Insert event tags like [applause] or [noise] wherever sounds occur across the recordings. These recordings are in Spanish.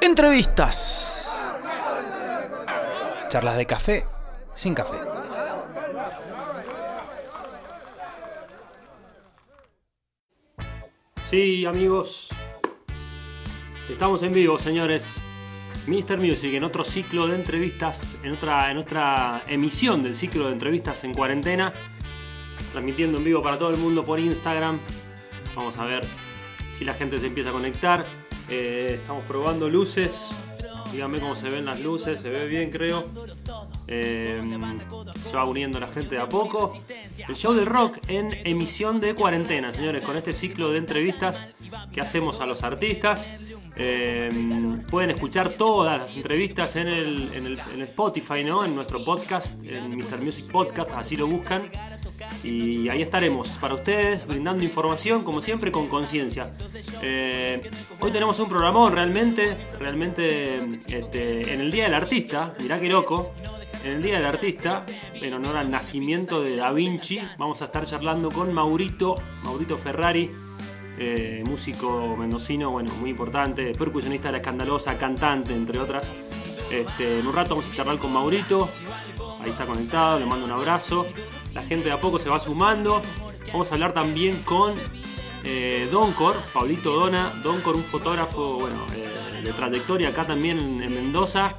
Entrevistas. Charlas de café sin café. Sí, amigos. Estamos en vivo, señores. Mr. Music en otro ciclo de entrevistas, en otra, en otra emisión del ciclo de entrevistas en cuarentena. Transmitiendo en vivo para todo el mundo por Instagram. Vamos a ver si la gente se empieza a conectar. Eh, estamos probando luces. Díganme cómo se ven las luces. Se ve bien, creo. Eh, se va uniendo la gente de a poco. El show del rock en emisión de cuarentena, señores, con este ciclo de entrevistas que hacemos a los artistas. Eh, pueden escuchar todas las entrevistas en el, en el- Spotify, ¿no? En nuestro podcast, en Mr. Music Podcast, así lo buscan. Y ahí estaremos para ustedes, brindando información, como siempre, con conciencia. Eh, hoy tenemos un programón realmente, realmente este, en el Día del Artista, mirá qué loco. En el Día del Artista, en honor al nacimiento de Da Vinci, vamos a estar charlando con Maurito, Maurito Ferrari, eh, músico mendocino, bueno, muy importante, percusionista de la escandalosa, cantante, entre otras. Este, en un rato vamos a charlar con Maurito, ahí está conectado, le mando un abrazo. La gente de a poco se va sumando. Vamos a hablar también con eh, Doncor, Pablito Dona, Doncor, un fotógrafo bueno, eh, de trayectoria acá también en, en Mendoza,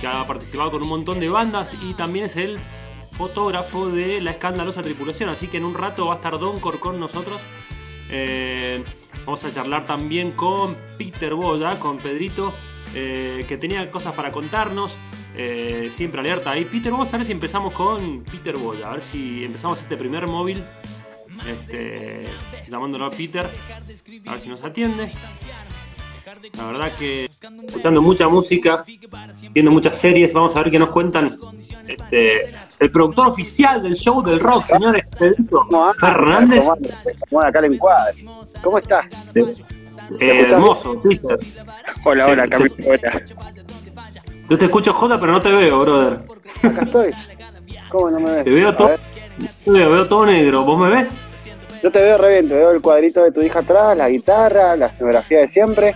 que ha participado con un montón de bandas y también es el fotógrafo de la escandalosa tripulación. Así que en un rato va a estar Doncor con nosotros. Eh, vamos a charlar también con Peter Boya, con Pedrito, eh, que tenía cosas para contarnos. Eh, siempre alerta ahí. Peter, vamos a ver si empezamos con Peter Boya. A ver si empezamos este primer móvil. Este, llamándolo a Peter. A ver si nos atiende. La verdad que escuchando mucha música, viendo muchas series, vamos a ver qué nos cuentan. Este, el productor oficial del show del rock, señores. Fernández. ¿Cómo anda? ¿Cómo anda acá el encuadre? ¿Cómo estás? Eh, hermoso, Peter. Hola, hola, Camilo. Hola. Yo te escucho Jota, pero no te veo, brother. Acá estoy. ¿Cómo no me ves? Te veo todo, te veo, veo todo negro. ¿Vos me ves? Yo te veo re bien, te veo el cuadrito de tu hija atrás, la guitarra, la escenografía de siempre.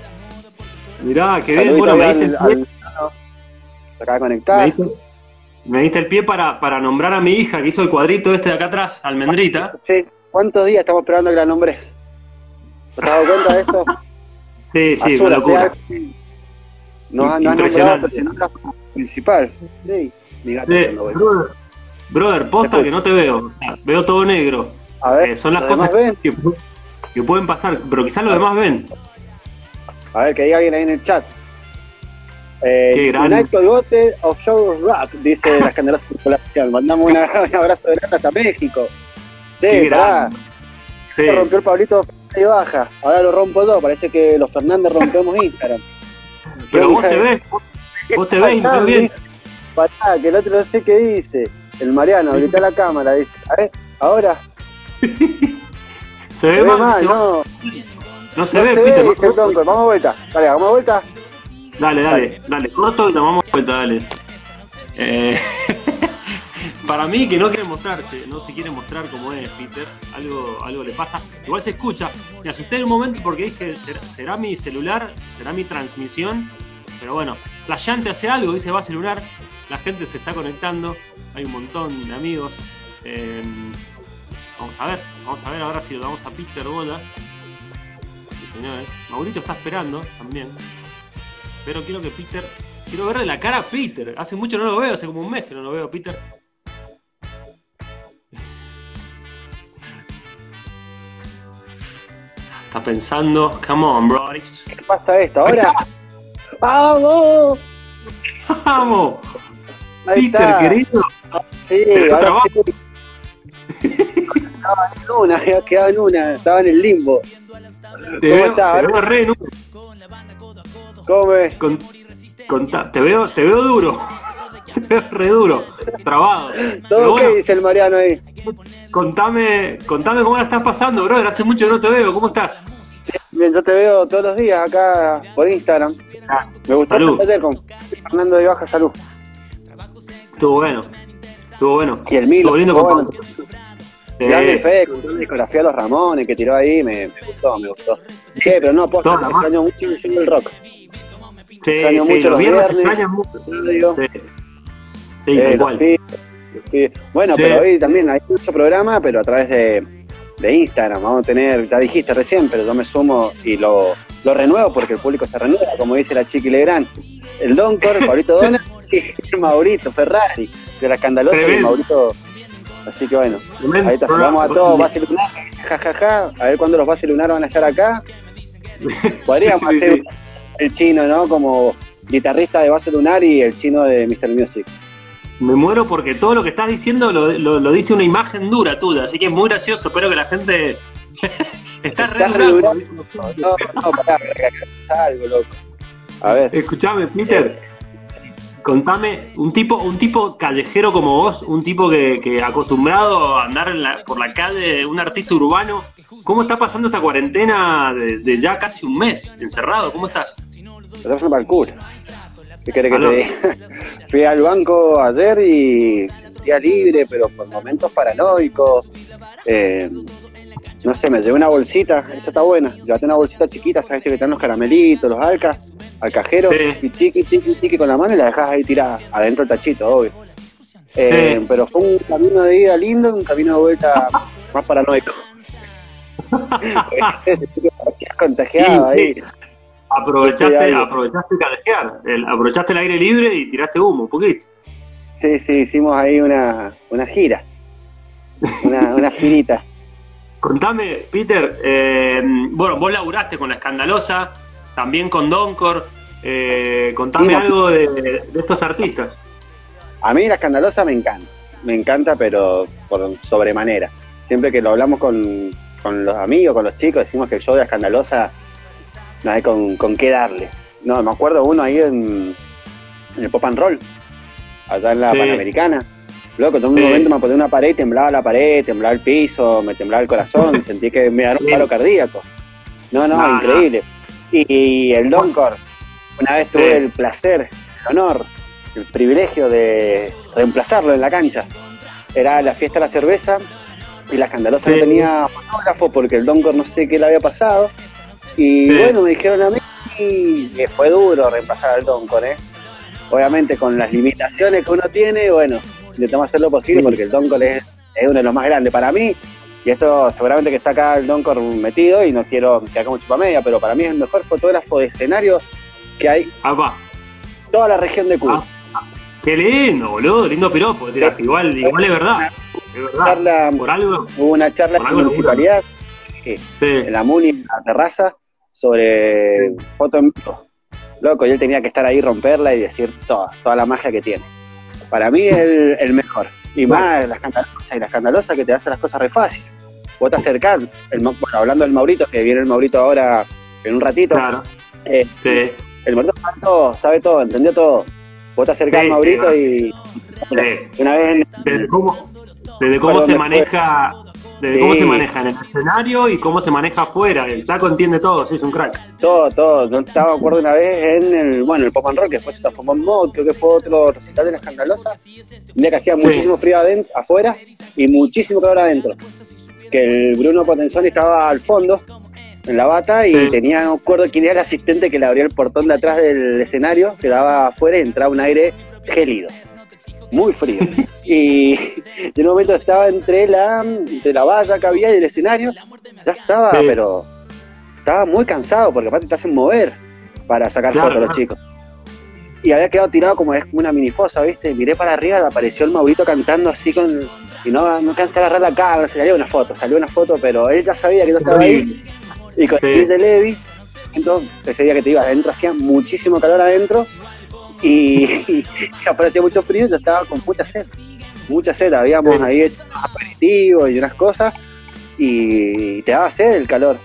Mirá, qué bien. Bueno, me diste, al, el pie, al- me conectar. diste- me diste el pie para, para nombrar a mi hija que hizo el cuadrito este de acá atrás, Almendrita. Sí, ¿cuántos días estamos esperando que la nombres? ¿Te has dado cuenta de eso? Sí, sí, Azul, una locura. Nos ha, nos ha nombrado personaje principal. Sí, mi gato voy. brother, brother, posta que no te veo. Veo todo negro. A ver, Eh, son las ¿los cosas ven? que, que pueden pasar, pero quizás los demás ven. A ver, que diga alguien ahí en el chat. Eh. United Coyote of Show Rock, dice la escandalosa circulación. Mandamos una- [laughs] un abrazo de grande hasta México. Sí. Sí. rompió el Pablito y baja. Ahora lo rompo yo, parece que los Fernández rompemos Instagram. Pero vos te ves, vos- te ves y Pará, bien. que el otro no sé qué dice. El Mariano, grita la cámara, dice. A ver, ahora. Se ve mal, no. no se ve, Peter. dice. Vamos a vuelta. Dale, vamos a vuelta. Dale, dale, dale, corto y de vuelta, dale. Eh, [laughs] para mí que no quiere mostrarse, no se quiere mostrar como es Peter, algo, algo le pasa. Igual se escucha. Me asusté en un momento porque dije, ¿será, mi celular? ¿Será mi transmisión? Pero bueno, la llante hace algo, dice va celular, la gente se está conectando, hay un montón de amigos. Eh, vamos a ver, vamos a ver ahora si lo damos a Peter Bola. Señores. Maurito está esperando también. Pero quiero que Peter. Quiero verle la cara a Peter. Hace mucho no lo veo, hace como un mes que no lo veo a Peter. Está pensando, come on, bros. ¿Qué pasa esto? Ahora. ¡Vamos! ¡Vamos! Ahí Peter, está. querido. Sí, ahora sí. Estaba en una, había quedado en una, estaba en el limbo. Te ¿Cómo veo, está? te veo re ¿Cómo ves? con- conta- te veo, te veo duro. [laughs] Re duro. Trabado. ¿Todo bueno, qué dice el Mariano ahí? contame, contame cómo la estás pasando, brother. Hace mucho que no te veo. ¿Cómo estás? Bien, yo te veo todos los días acá por Instagram. Me gustó el con Fernando de Baja Salud. Estuvo bueno. Estuvo bueno. Y el Milo. Estuvo bueno. Eh, Grande Fede, con la discografía de los Ramones que tiró ahí, me, me gustó, me gustó. Che, pero no, posta, extraño mucho el rock. Sí, Extraño sí, mucho los los viernes viernes. extrañan mucho. Sí, sí, Eh, cual. pibes, sí. Bueno, pero hoy también hay mucho programa, pero a través de, de Instagram. Vamos a tener, ya dijiste recién, pero yo me sumo y lo, lo renuevo porque el público se renueva, como dice la Chiqui Legrand. El Doncor, [laughs] Pablito Dona y [laughs] el Maurito Ferrari, de la escandalosa Tremendo. Maurito. Así que bueno, ahí te programa. saludamos a todos, Base Lunar, jajaja, a ver cuándo los Base Lunar van a estar acá. [laughs] Podríamos hacer el chino, ¿no? Como guitarrista de Base Lunar y el chino de Mr. Music. Me muero porque todo lo que estás diciendo lo, lo- lo dice una imagen dura tuya, así que es muy gracioso. Espero que la gente. [laughs] está re dura. No, no, pará, algo, loco. A ver, Escuchame, Peter. Contame, un tipo, un tipo callejero como vos, un tipo que, que acostumbrado a andar en la- por la calle, un artista urbano, ¿cómo está pasando esta cuarentena de, de ya casi un mes encerrado? ¿Cómo estás? pasando para el culo. ¿Qué querés que te diga? [laughs] Fui al banco ayer y sentía libre, pero por momentos paranoicos. Eh, no sé, me llevé una bolsita, esa está buena. Llevate una bolsita chiquita, sabes que están los caramelitos, los alcas, al cajero, Sí. y tiqui, tiqui, tiqui con la mano y la dejas ahí tirada, adentro del tachito, obvio. Eh, Sí. Pero fue un camino de ida lindo, un camino de vuelta más paranoico. [laughs] [laughs] Contagiado ahí. sí. Aprovechaste, aprovechaste callejear, el- aprovechaste el aire libre y tiraste humo un poquito. Sí, sí, hicimos ahí una, una gira, una, una girita. [laughs] Contame, Peter, eh, bueno, vos laburaste con la escandalosa, también con Doncor, eh, contame Sí, algo de, de estos artistas. A mí la escandalosa me encanta, me encanta, pero por sobremanera. Siempre que lo hablamos con, con los amigos, con los chicos, decimos que el show de la escandalosa no hay con, con qué darle. No, me acuerdo uno ahí en, en el Pop and Roll, allá en la Sí. Panamericana. Loco, en un Sí. momento me apoyé una pared, temblaba la pared, temblaba el piso, me temblaba el corazón, [laughs] sentí que me dieron un paro cardíaco. No, no, increíble. Y, y el Doncor, una vez tuve Sí. el placer, el honor, el privilegio de reemplazarlo en la cancha. Era la fiesta de la cerveza y la escandalosa no tenía fotógrafo porque el Doncor no sé qué le había pasado. Y Sí. bueno, me dijeron a mí que fue duro reemplazar al Doncor, ¿eh? Obviamente con las limitaciones que uno tiene, bueno, intentamos hacer lo posible porque el Doncor es, es uno de los más grandes para mí. Y esto seguramente que está acá el Doncor metido y no quiero quedar como chupamedia, pero para mí es el mejor fotógrafo de escenario que hay Ah, va. en toda la región de Cuba. Ah. Qué lindo, boludo, lindo piropo. Igual, igual es verdad, es verdad. Charla, Por algo, hubo una charla en la municipalidad, sí. en la MUNI, en la terraza, sobre foto en vivo. Loco, y él tenía que estar ahí, romperla y decir toda, toda la magia que tiene. Para mí es [laughs] el, el mejor. Y más la escandalosa, y la escandalosa que te hace las cosas re fácil. Vos te acercás, el, bueno, hablando del Maurito, que viene el Maurito ahora en un ratito, Claro, eh, sí. el Maurito sabe todo, sabe todo, entendió todo. Vos te acercás Sí, al Maurito sí, y Sí. una vez en, Desde cómo, desde cómo se maneja, Sí. cómo se maneja en el escenario y cómo se maneja afuera. El taco entiende todo, sí, es un crack. Todo, todo. Yo estaba, me acuerdo una vez en el, bueno, el Pop and Roll, que después se transformó en mod, creo que fue otro recital de la escandalosa. Un día que hacía muchísimo frío adentro, afuera y muchísimo calor adentro. Que el Bruno Potenzoni estaba al fondo, en la bata, y Sí. tenía, no acuerdo quién era el asistente que le abría el portón de atrás del escenario, que daba afuera y entraba un aire gélido. Muy frío. [laughs] y en un momento estaba entre la, entre la valla que había y el escenario. Ya estaba, Sí. pero estaba muy cansado porque aparte te hacen mover para sacar Claro, fotos los chicos. Y había quedado tirado como es una mini fosa, ¿viste? Miré para arriba, apareció el Maurito cantando así con. Y no, no alcancé a agarrar la cámara, se salió una foto, salió una foto, pero él ya sabía que yo estaba ahí. Y con Sí. el de Levi, entonces ese día que te ibas adentro hacía muchísimo calor adentro y, [laughs] y aparecía mucho frío y yo estaba con mucha sed. Mucha sed, habíamos Sí. ahí aperitivos y unas cosas y te daba sed el calor.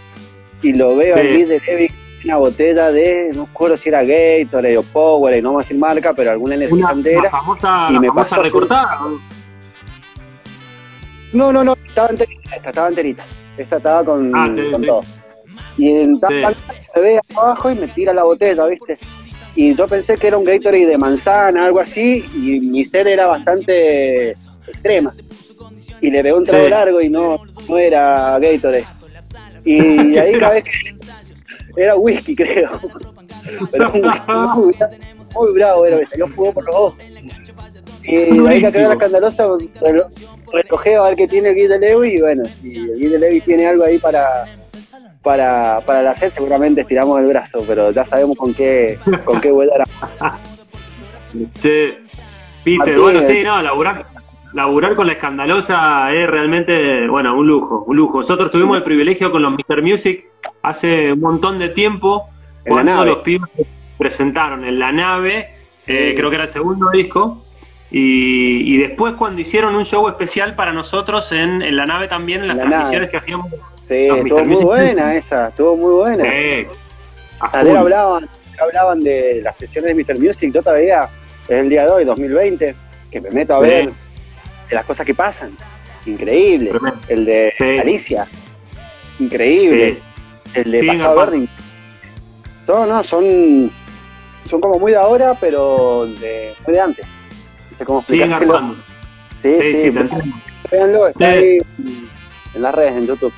Y lo veo Sí. ahí de Levi una botella de, no recuerdo si era Gatorade o Powerade, no vamos a decir marca, pero alguna Una, energizante era. famosa, y la me famosa su- recortada. No, no, no, estaba enterita, esta estaba enterita. Esta estaba con, Ah, sí, con sí. todo. Y en Sí. se ve abajo y me tira la botella, ¿viste? Y yo pensé que era un Gatorade de manzana, algo así, y mi sed era bastante extrema. Y le pegué un trago Sí. largo y no, no era Gatorade. Y ahí cada vez que era whisky, [laughs] creo. Pero muy, muy, muy bravo era, me salió fuego por los ojos. Y de ahí que la escandalosa, relojé a ver qué tiene el Guy de y bueno, si el Guy de tiene algo ahí para, para, para la hacer, seguramente estiramos el brazo, pero ya sabemos con qué, con qué vuelta era. Sí. Peter, bueno, sí, no, laburar, laburar con la escandalosa es realmente, bueno, un lujo, un lujo. Nosotros tuvimos el privilegio con los Mr. Music hace un montón de tiempo, En cuando los pibes se presentaron en la nave, eh, creo que era el segundo disco, y, y después cuando hicieron un show especial para nosotros en, en la nave también, en las la transmisiones nave. que hacíamos. Sí, Los estuvo muy buena esa, estuvo muy buena. A Ayer hablaban, hablaban de las sesiones de Mr. Music, yo todavía, es el día de hoy, 2020, que me meto a Sí. ver de las cosas que pasan. Increíble. Tremendo. El de Sí. Alicia, increíble. Sí. El de Sí, Pasado. Verde. Son, no, son, son como muy de ahora, pero de, muy de antes. No sé cómo. Sí, Sí, sí, sí, véanlo, está Sí. ahí en las redes, en YouTube.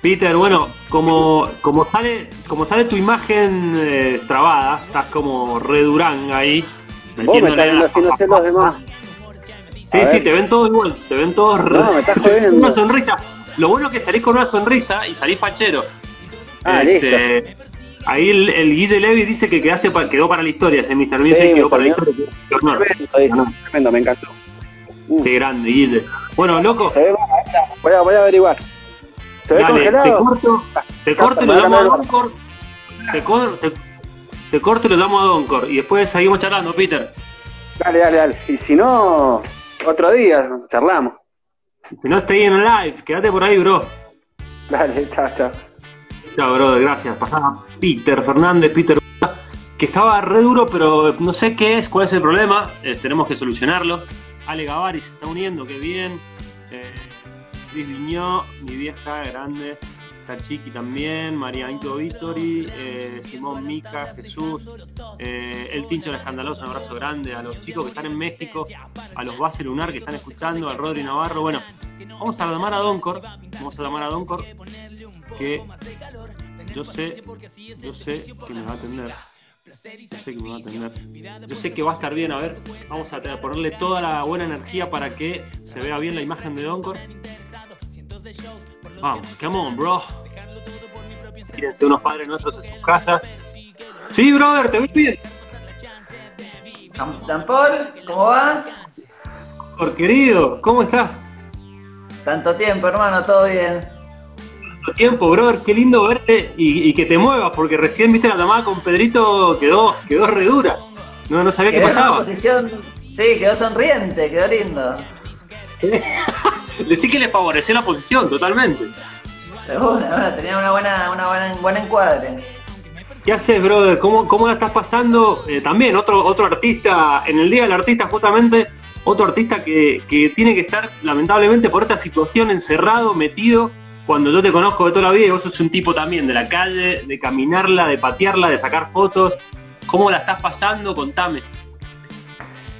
Peter, bueno, como, como sale como sale tu imagen eh, trabada, estás como re Durán ahí. Vos me estás no sé los demás. Sí, A sí, ver. te ven todos igual, te ven todos No, me estás [laughs] jodiendo. una sonrisa. Lo bueno es que salís con una sonrisa y salís fachero. Ah, Este, Ahí el, el Guy de Levi dice que quedaste pa- quedó para la historia, ese Mr. Music me quedó para la historia. Tremendo, tremendo, me encantó. Qué grande, Guille. Bueno, loco, voy a, voy a averiguar. ¿Se ve dale, te congelado? corto, te corto y lo damos a Doncor. Te, cor- te, te corto y lo damos a Doncor. Y después seguimos charlando, Peter. Dale, dale, dale. Y si no, otro día charlamos. Si no, estoy en live. Quédate por ahí, bro. Dale, chao, chao. Chao, bro, gracias. Pasaba Peter Fernández, Peter que estaba re duro, pero no sé qué es, cuál es el problema. Eh, tenemos que solucionarlo. Ale Gavari se está uniendo, qué bien. Eh, Cris Viñó, mi vieja grande. Chiqui también, María Anito Victory, eh, Simón Mica, Jesús, eh, El Tincho la Escandalosa, un abrazo grande a los chicos que están en México, a los Base Lunar que están escuchando, al Rodri Navarro. Bueno, vamos a llamar a Doncor, vamos a llamar a Doncor, que yo sé, yo sé que me va a atender. Yo sé que me va a atender. Yo sé que va a estar bien. A ver, vamos a ponerle toda la buena energía para que se vea bien la imagen de Doncor. Vamos, come on, bro. Tírense unos padres nuestros en sus casas. Sí, brother, te ves bien. Dan Paul, ¿cómo va? Por querido, ¿cómo estás? Tanto tiempo, hermano, todo bien. Tanto tiempo, brother, qué lindo verte y, y que te muevas, porque recién viste la llamada con Pedrito, quedó, quedó re dura. No, no sabía qué Quedó pasaba. posición, sí, quedó sonriente, quedó lindo. [laughs] Decí que le favoreció la posición, totalmente. Bueno, tenía una buena, una buena, buen encuadre. ¿Qué haces, brother? ¿Cómo, cómo la estás pasando? Eh, también otro, otro artista, en el Día del Artista justamente, otro artista que, que tiene que estar lamentablemente por esta situación encerrado, metido, cuando yo te conozco de toda la vida y vos sos un tipo también de la calle, de caminarla, de patearla, de sacar fotos. ¿Cómo la estás pasando? Contame.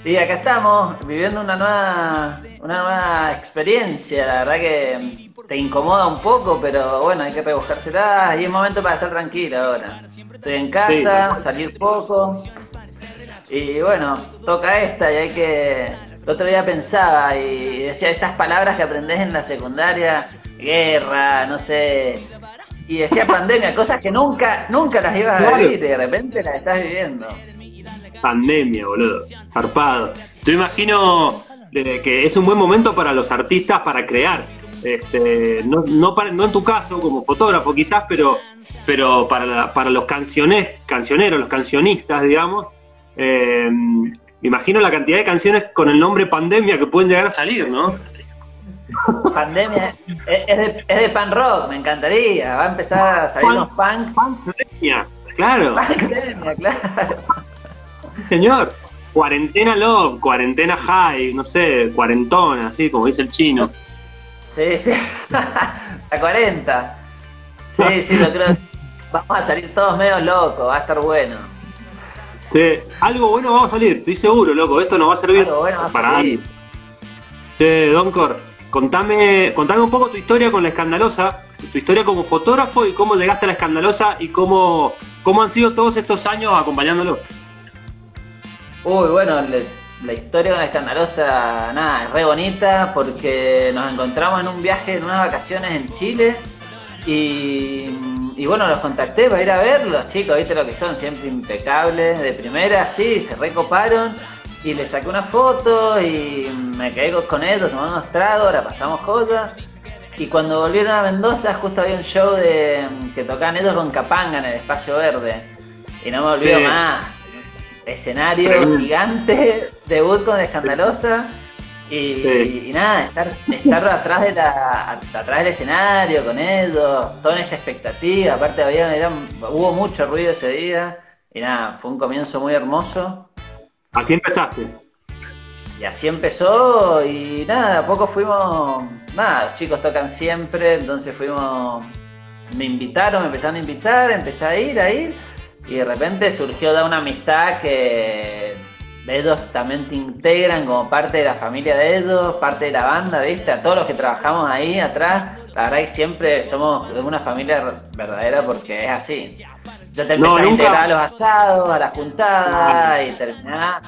Y acá estamos viviendo una nueva, una nueva experiencia. La verdad que te incomoda un poco, pero bueno, hay que rebuscársela. Y es momento para estar tranquilo ahora. Estoy en casa, salir poco. Y bueno, toca esta y hay que. El otro día pensaba y decía esas palabras que aprendés en la secundaria, guerra, no sé. Y decía pandemia, cosas que nunca, nunca las ibas a vivir y de repente las estás viviendo. Pandemia, boludo. Zarpado. Yo imagino eh, que es un buen momento para los artistas para crear. Este, no, no, para- no en tu caso como fotógrafo quizás, pero, pero para, para los canciones, cancioneros, los cancionistas, digamos, eh, imagino la cantidad de canciones con el nombre pandemia que pueden llegar a salir, ¿no? Pandemia es es de, es de pan rock, me encantaría. Va a empezar a salir unos punk. Pandemia, claro, Pandemia, claro. Señor. Cuarentena love, cuarentena high, no sé, cuarentona, así como dice el chino. Sí, sí. [laughs] A 40. Sí, sí, lo creo. Vamos a salir todos medio locos, va a estar bueno. Sí, algo bueno va a salir, estoy seguro, loco. Esto nos va a servir Algo bueno va a para salir. Sí, Doncor, contame, contame un poco tu historia con la escandalosa, tu historia como fotógrafo y cómo llegaste a la escandalosa y cómo, ¿Cómo han sido todos estos años acompañándolo? Uy, bueno, le- la historia con la escandalosa, nada, es re bonita porque nos encontramos en un viaje, en unas vacaciones en Chile y, y bueno, los contacté para ir a ver, los chicos, viste lo que son, siempre impecables, de primera, sí, se recoparon y les saqué una foto y me quedé con- ellos, tomamos unos tragos, la pasamos jodas. Y cuando volvieron a Mendoza, justo había un show de que tocaban ellos con Capanga en el Espacio Verde. Y no me olvido Sí. más. Escenario gigante, debut con Escandalosa. Y, Sí. y nada, estar, estar atrás, de la, atrás del escenario con ellos, toda esa expectativa. Aparte, había, hubo mucho ruido ese día. Y nada, fue un comienzo muy hermoso. Así empezaste. Y así empezó y nada, a poco fuimos, nada, los chicos tocan siempre, entonces fuimos, me invitaron, me empezaron a invitar, empecé a ir, a ir, y de repente surgió de una amistad que ellos también te integran como parte de la familia de ellos, parte de la banda, ¿viste? A todos los que trabajamos ahí atrás, la verdad que siempre somos una familia verdadera porque es así. Yo te No, empecé a integrar a los asados, a las juntadas y terminás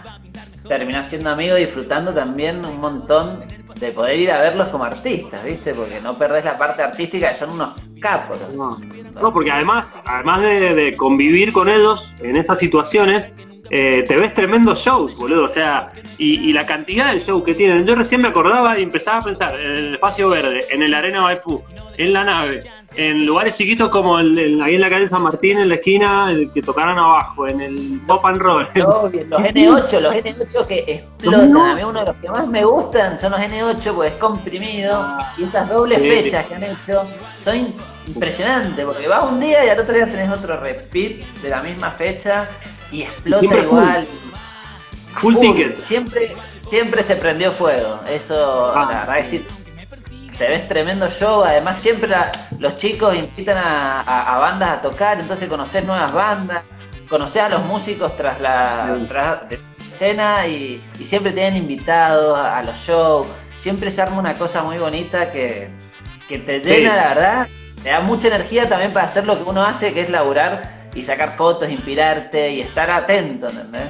terminás siendo amigo disfrutando también un montón de poder ir a verlos como artistas, ¿viste? Porque no perdés la parte artística, son unos capos. No, No, porque además, además de, de convivir con ellos en esas situaciones, eh, te ves tremendos shows, boludo. O sea, y, y la cantidad de shows que tienen. Yo recién me acordaba y empezaba a pensar en el espacio verde, en el Arena Baipú, en la nave, en lugares chiquitos como el, el- ahí en la calle San Martín, en la esquina, el que tocaran abajo, en el Pop and Roll. Los, [laughs] los N8, los N8 que explotan. A mí uno de los que más me gustan son los N8 porque es comprimido y esas dobles Sí. fechas que han hecho son impresionantes porque vas un día y al otro día tenés otro repeat de la misma fecha y explota igual. Full Full. ticket. Siempre, siempre se prendió fuego. Eso, Ah. la verdad sí, te ves tremendo show. Además, siempre la- los chicos invitan a, a- a bandas a tocar, entonces conoces nuevas bandas, conoces a los músicos tras la Sí. tras escena y, y siempre tienen invitados a, a los shows. Siempre se arma una cosa muy bonita que, que te llena, Sí. la verdad. Te da mucha energía también para hacer lo que uno hace, que es laburar y sacar fotos, inspirarte y estar atento, ¿entendés?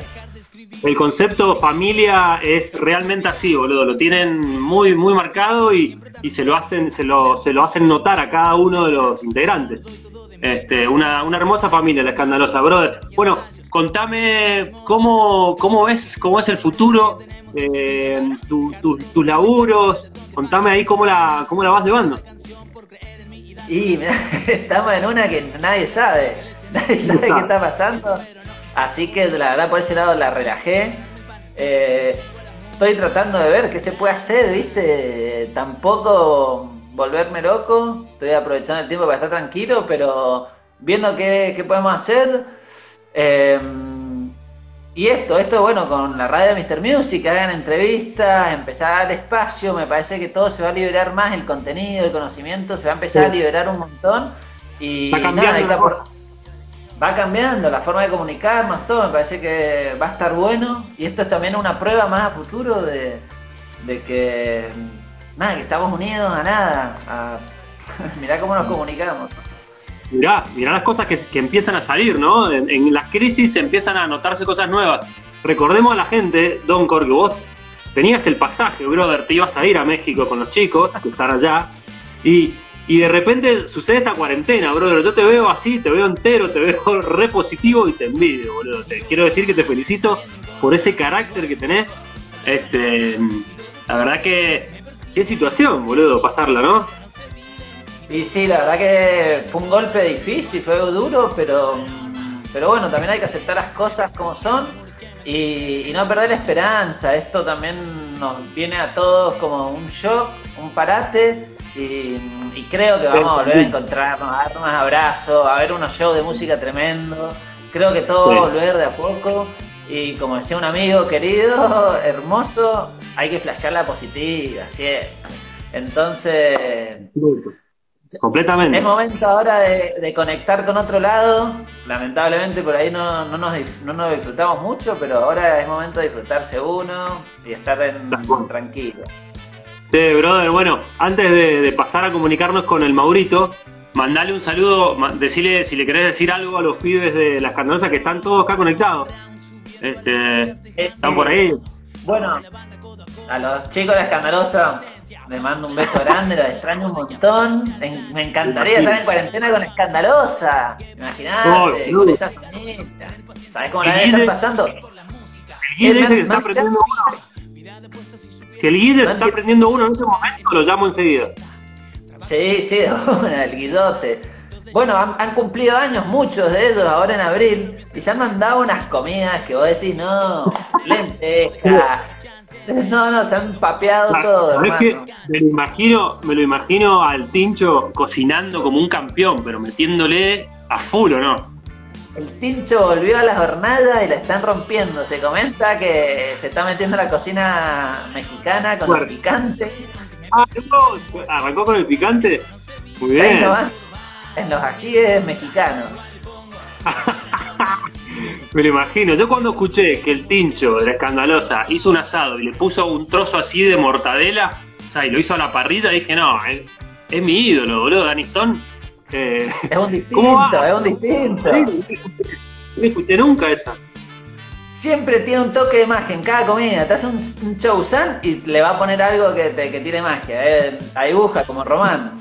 El concepto familia es realmente así, boludo. Lo tienen muy, muy marcado y, y se lo hacen, se lo, se lo hacen notar a cada uno de los integrantes. Este, una, una hermosa familia, la escandalosa, brother. Bueno, contame cómo, cómo ves, cómo es el futuro, eh, tu- tu- tus laburos, contame ahí cómo la, cómo la vas llevando. Y mirá, [laughs] estamos en una que nadie sabe. Nadie sabe qué está pasando. Así que la verdad por ese lado la relajé. Eh, estoy tratando de ver qué se puede hacer, ¿viste? Tampoco volverme loco. Estoy aprovechando el tiempo para estar tranquilo, pero viendo qué, qué podemos hacer. Eh, y esto, esto bueno, con la radio de Mr. Music, hagan entrevistas, empezar a dar espacio, me parece que todo se va a liberar más, el contenido, el conocimiento, se va a empezar Sí. a liberar un montón. Y Está nada, hay que apor-. Va cambiando la forma de comunicarnos, todo, me parece que va a estar bueno. Y esto es también una prueba más a futuro de, de que, nada, que estamos unidos a nada. A, [laughs] mirá cómo nos comunicamos. Mirá, mirá las cosas que, que empiezan a salir, ¿no? En, en las crisis empiezan a notarse cosas nuevas. Recordemos a la gente, Don Cor, que vos tenías el pasaje, brother, te ibas a ir a México con los chicos, que están allá, y, y de repente sucede esta cuarentena, brother. Yo te veo así, te veo entero, te veo [laughs] re positivo y te envidio, boludo. Te quiero decir que te felicito por ese carácter que tenés. Este, la verdad que, qué situación, boludo, pasarla, ¿no? Y sí, la verdad que fue un golpe difícil, fue duro, pero, pero bueno, también hay que aceptar las cosas como son y, y no perder esperanza. Esto también nos viene a todos como un shock, un parate y, y creo que vamos a volver a encontrarnos, a darnos abrazos, a ver unos shows de música tremendo. Creo que todo va a volver de a poco y como decía un amigo querido, [laughs] hermoso, hay que flashear la positiva, así es. Entonces, Completamente. es momento ahora de, de conectar con otro lado. Lamentablemente por ahí no, no nos, no nos disfrutamos mucho, pero ahora es momento de disfrutarse uno y estar en- tranquilo. Sí, brother, bueno, antes de, de pasar a comunicarnos con el Maurito, mandale un saludo, decirle si le querés decir algo a los pibes de la escandalosa que están todos acá conectados. Este, están por ahí. Bueno, a los chicos de Escandalosa les mando un beso grande, los extraño un montón. Me, encantaría estar en cuarentena con Escandalosa. Imagínate, Oh, con no. esa familia. ¿Sabes cómo la Guille- pasando? Guille dice que se está Man- prendiendo uno. Si el se está Man- prendiendo uno en este momento, lo llamo enseguida. Sí, sí, [laughs] una, el guidote. Bueno, han, han cumplido años muchos de ellos ahora en abril y se han mandado unas comidas que vos decís, no, lenteja. [laughs] No, no, se han papeado todo, ¿Sabés que hermano. me lo imagino, me lo imagino al Tincho cocinando como un campeón, pero metiéndole a full, ¿o no? El Tincho volvió a la jornada y la están rompiendo. Se comenta que se está metiendo en la cocina mexicana con Fuerte. el picante. Ah, no, arrancó con el picante. Muy bien. nomás, en los ajíes mexicanos. [laughs] Me lo imagino. Yo cuando escuché que el Tincho de la escandalosa hizo un asado y le puso un trozo así de mortadela, o sea, y lo hizo a la parrilla, dije, no, es, es mi ídolo, boludo, Danistón. Eh, Es un [laughs] distinto, es un distinto. no escuché nunca esa. Siempre tiene un toque de magia en cada comida. Te hace un, un show san y le va a poner algo que, te, que tiene magia. Eh. Dibuja como Román.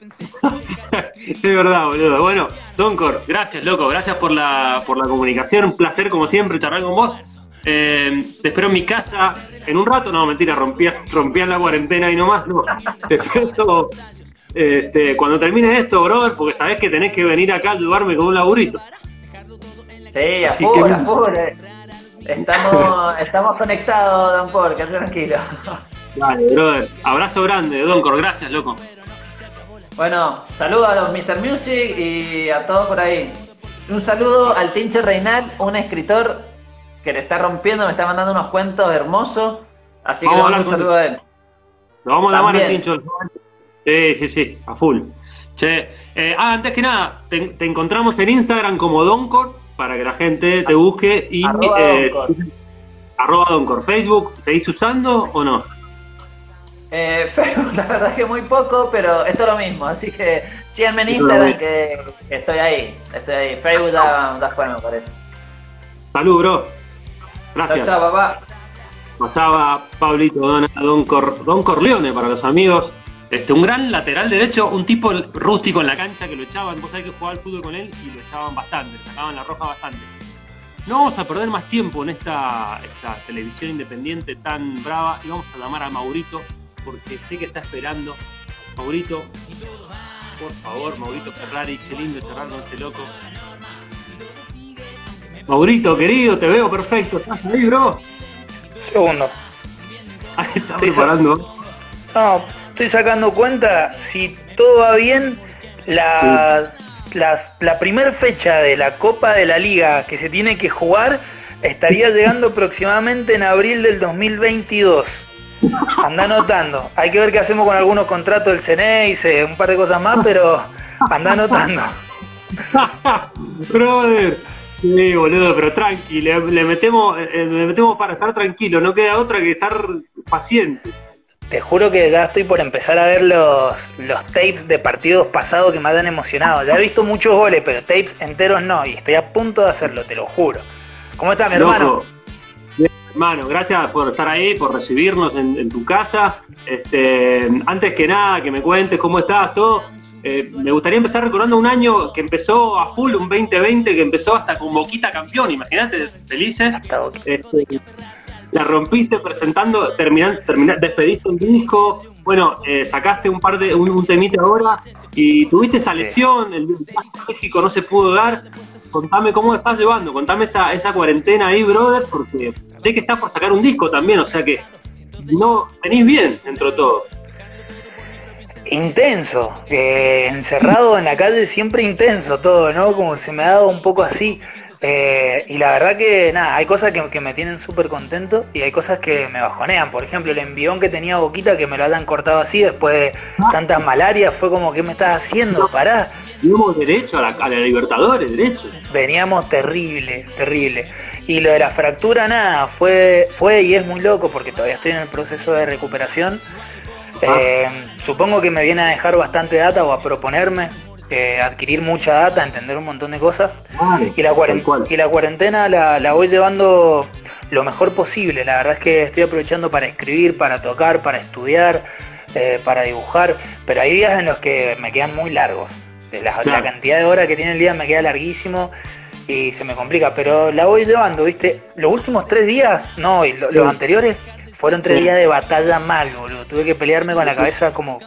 [laughs] es verdad, boludo. Bueno, Doncor, gracias, loco. Gracias por la, por la comunicación. Un placer, como siempre, charlar con vos. Eh, te espero en mi casa en un rato. No, mentira, rompía, rompían la cuarentena y nomás. No, [laughs] te espero este, cuando termine esto, brother, porque sabés que tenés que venir acá a ayudarme con un laburito. Sí, a full, que- a full. eh. Estamos, [laughs] estamos conectados, Don quédate tranquilo. Dale, brother. Abrazo grande, Doncor. Gracias, loco. Bueno, saludos a los Mr. Music y a todos por ahí. Un saludo al Tinche Reinal, un escritor que le está rompiendo, me está mandando unos cuentos hermosos. Así que Vamos le a mando un saludo a él. Lo vamos a llamar al También. Sí, sí, sí, a full. Che, eh, ah, antes que nada, te, te encontramos en Instagram como Doncor para que la gente te busque y Arroba eh, Doncor. arroba Doncor. Facebook, ¿seguís usando o no? Eh, [laughs] Facebook, la verdad que muy poco, pero esto es lo mismo. Así que síganme en Instagram que, que estoy ahí. Estoy ahí. Facebook da, da juego, me parece. Salud, bro. Chao, Gracias. chao, papá. Pasaba Pablito Dona, Don, Cor, Don Corleone para los amigos. Este, un gran lateral derecho, un tipo rústico en la cancha que lo echaban. Vos sabés que jugaba al fútbol con él y lo echaban bastante, sacaban la roja bastante. No vamos a perder más tiempo en esta, esta televisión independiente tan brava y vamos a llamar a Maurito porque sé que está esperando. Maurito, por favor, Maurito Ferrari, qué lindo charlar con este loco. Maurito, querido, te veo perfecto. ¿Estás ahí, bro? Segundo. [laughs] Ahí está preparando. No, estoy sacando cuenta, si todo va bien, la, las- la primera fecha de la Copa de la Liga que se tiene que jugar estaría llegando aproximadamente en abril del 2022. Anda anotando. Hay que ver qué hacemos con algunos contratos del CNEIS, eh, un par de cosas más, pero anda anotando. [laughs] Brother. Sí, boludo, pero tranqui, le, le metemos, eh, le metemos para estar tranquilo, no queda otra que estar paciente. Te juro que ya estoy por empezar a ver los, los tapes de partidos pasados que me han emocionado. Ya he visto muchos goles, pero tapes enteros no. Y estoy a punto de hacerlo, te lo juro. ¿Cómo está mi hermano? Loco. Hermano, gracias por estar ahí, por recibirnos en, en tu casa. Este, antes que nada, que me cuentes cómo estás, todo. Eh, me gustaría empezar recordando un año que empezó a full, un 2020 que empezó hasta con Boquita campeón, imagínate, felices. Hasta Boqui- Este, la rompiste presentando, terminan, termina- despediste un disco, bueno, eh, sacaste un par de, un, un temita ahora y tuviste esa Sí. lesión, el viaje a México no se pudo dar. Contame cómo estás llevando, contame esa, esa cuarentena ahí, brother, porque sé que estás por sacar un disco también, o sea que no venís bien dentro de todo. Intenso. eh, encerrado en la calle, siempre intenso todo, ¿no? Como se me ha dado un poco así. Eh, y la verdad que nada, hay cosas que, que me tienen súper contento y hay cosas que me bajonean. Por ejemplo, el envión que tenía Boquita, que me lo hayan cortado así después de tantas malarias, fue como, ¿qué me estás haciendo? Pará. Tenemos derecho a la, a la Libertadores, derecho. Veníamos terrible, terrible. Y lo de la fractura, nada, fue, fue y es muy loco porque todavía estoy en el proceso de recuperación. Eh, supongo que me viene a dejar bastante data o a proponerme eh, adquirir mucha data, entender un montón de cosas. Vale, Y la, y la cuarentena la, la voy llevando lo mejor posible. La verdad es que estoy aprovechando para escribir, para tocar, para estudiar, eh, para dibujar. Pero hay días en los que me quedan muy largos. De La, Claro. la cantidad de horas que tiene el día me queda larguísimo y se me complica. Pero la voy llevando, ¿viste? Los últimos tres días, no, y lo- los anteriores fueron tres Sí. días de batalla mal, boludo. Tuve que pelearme con la cabeza como...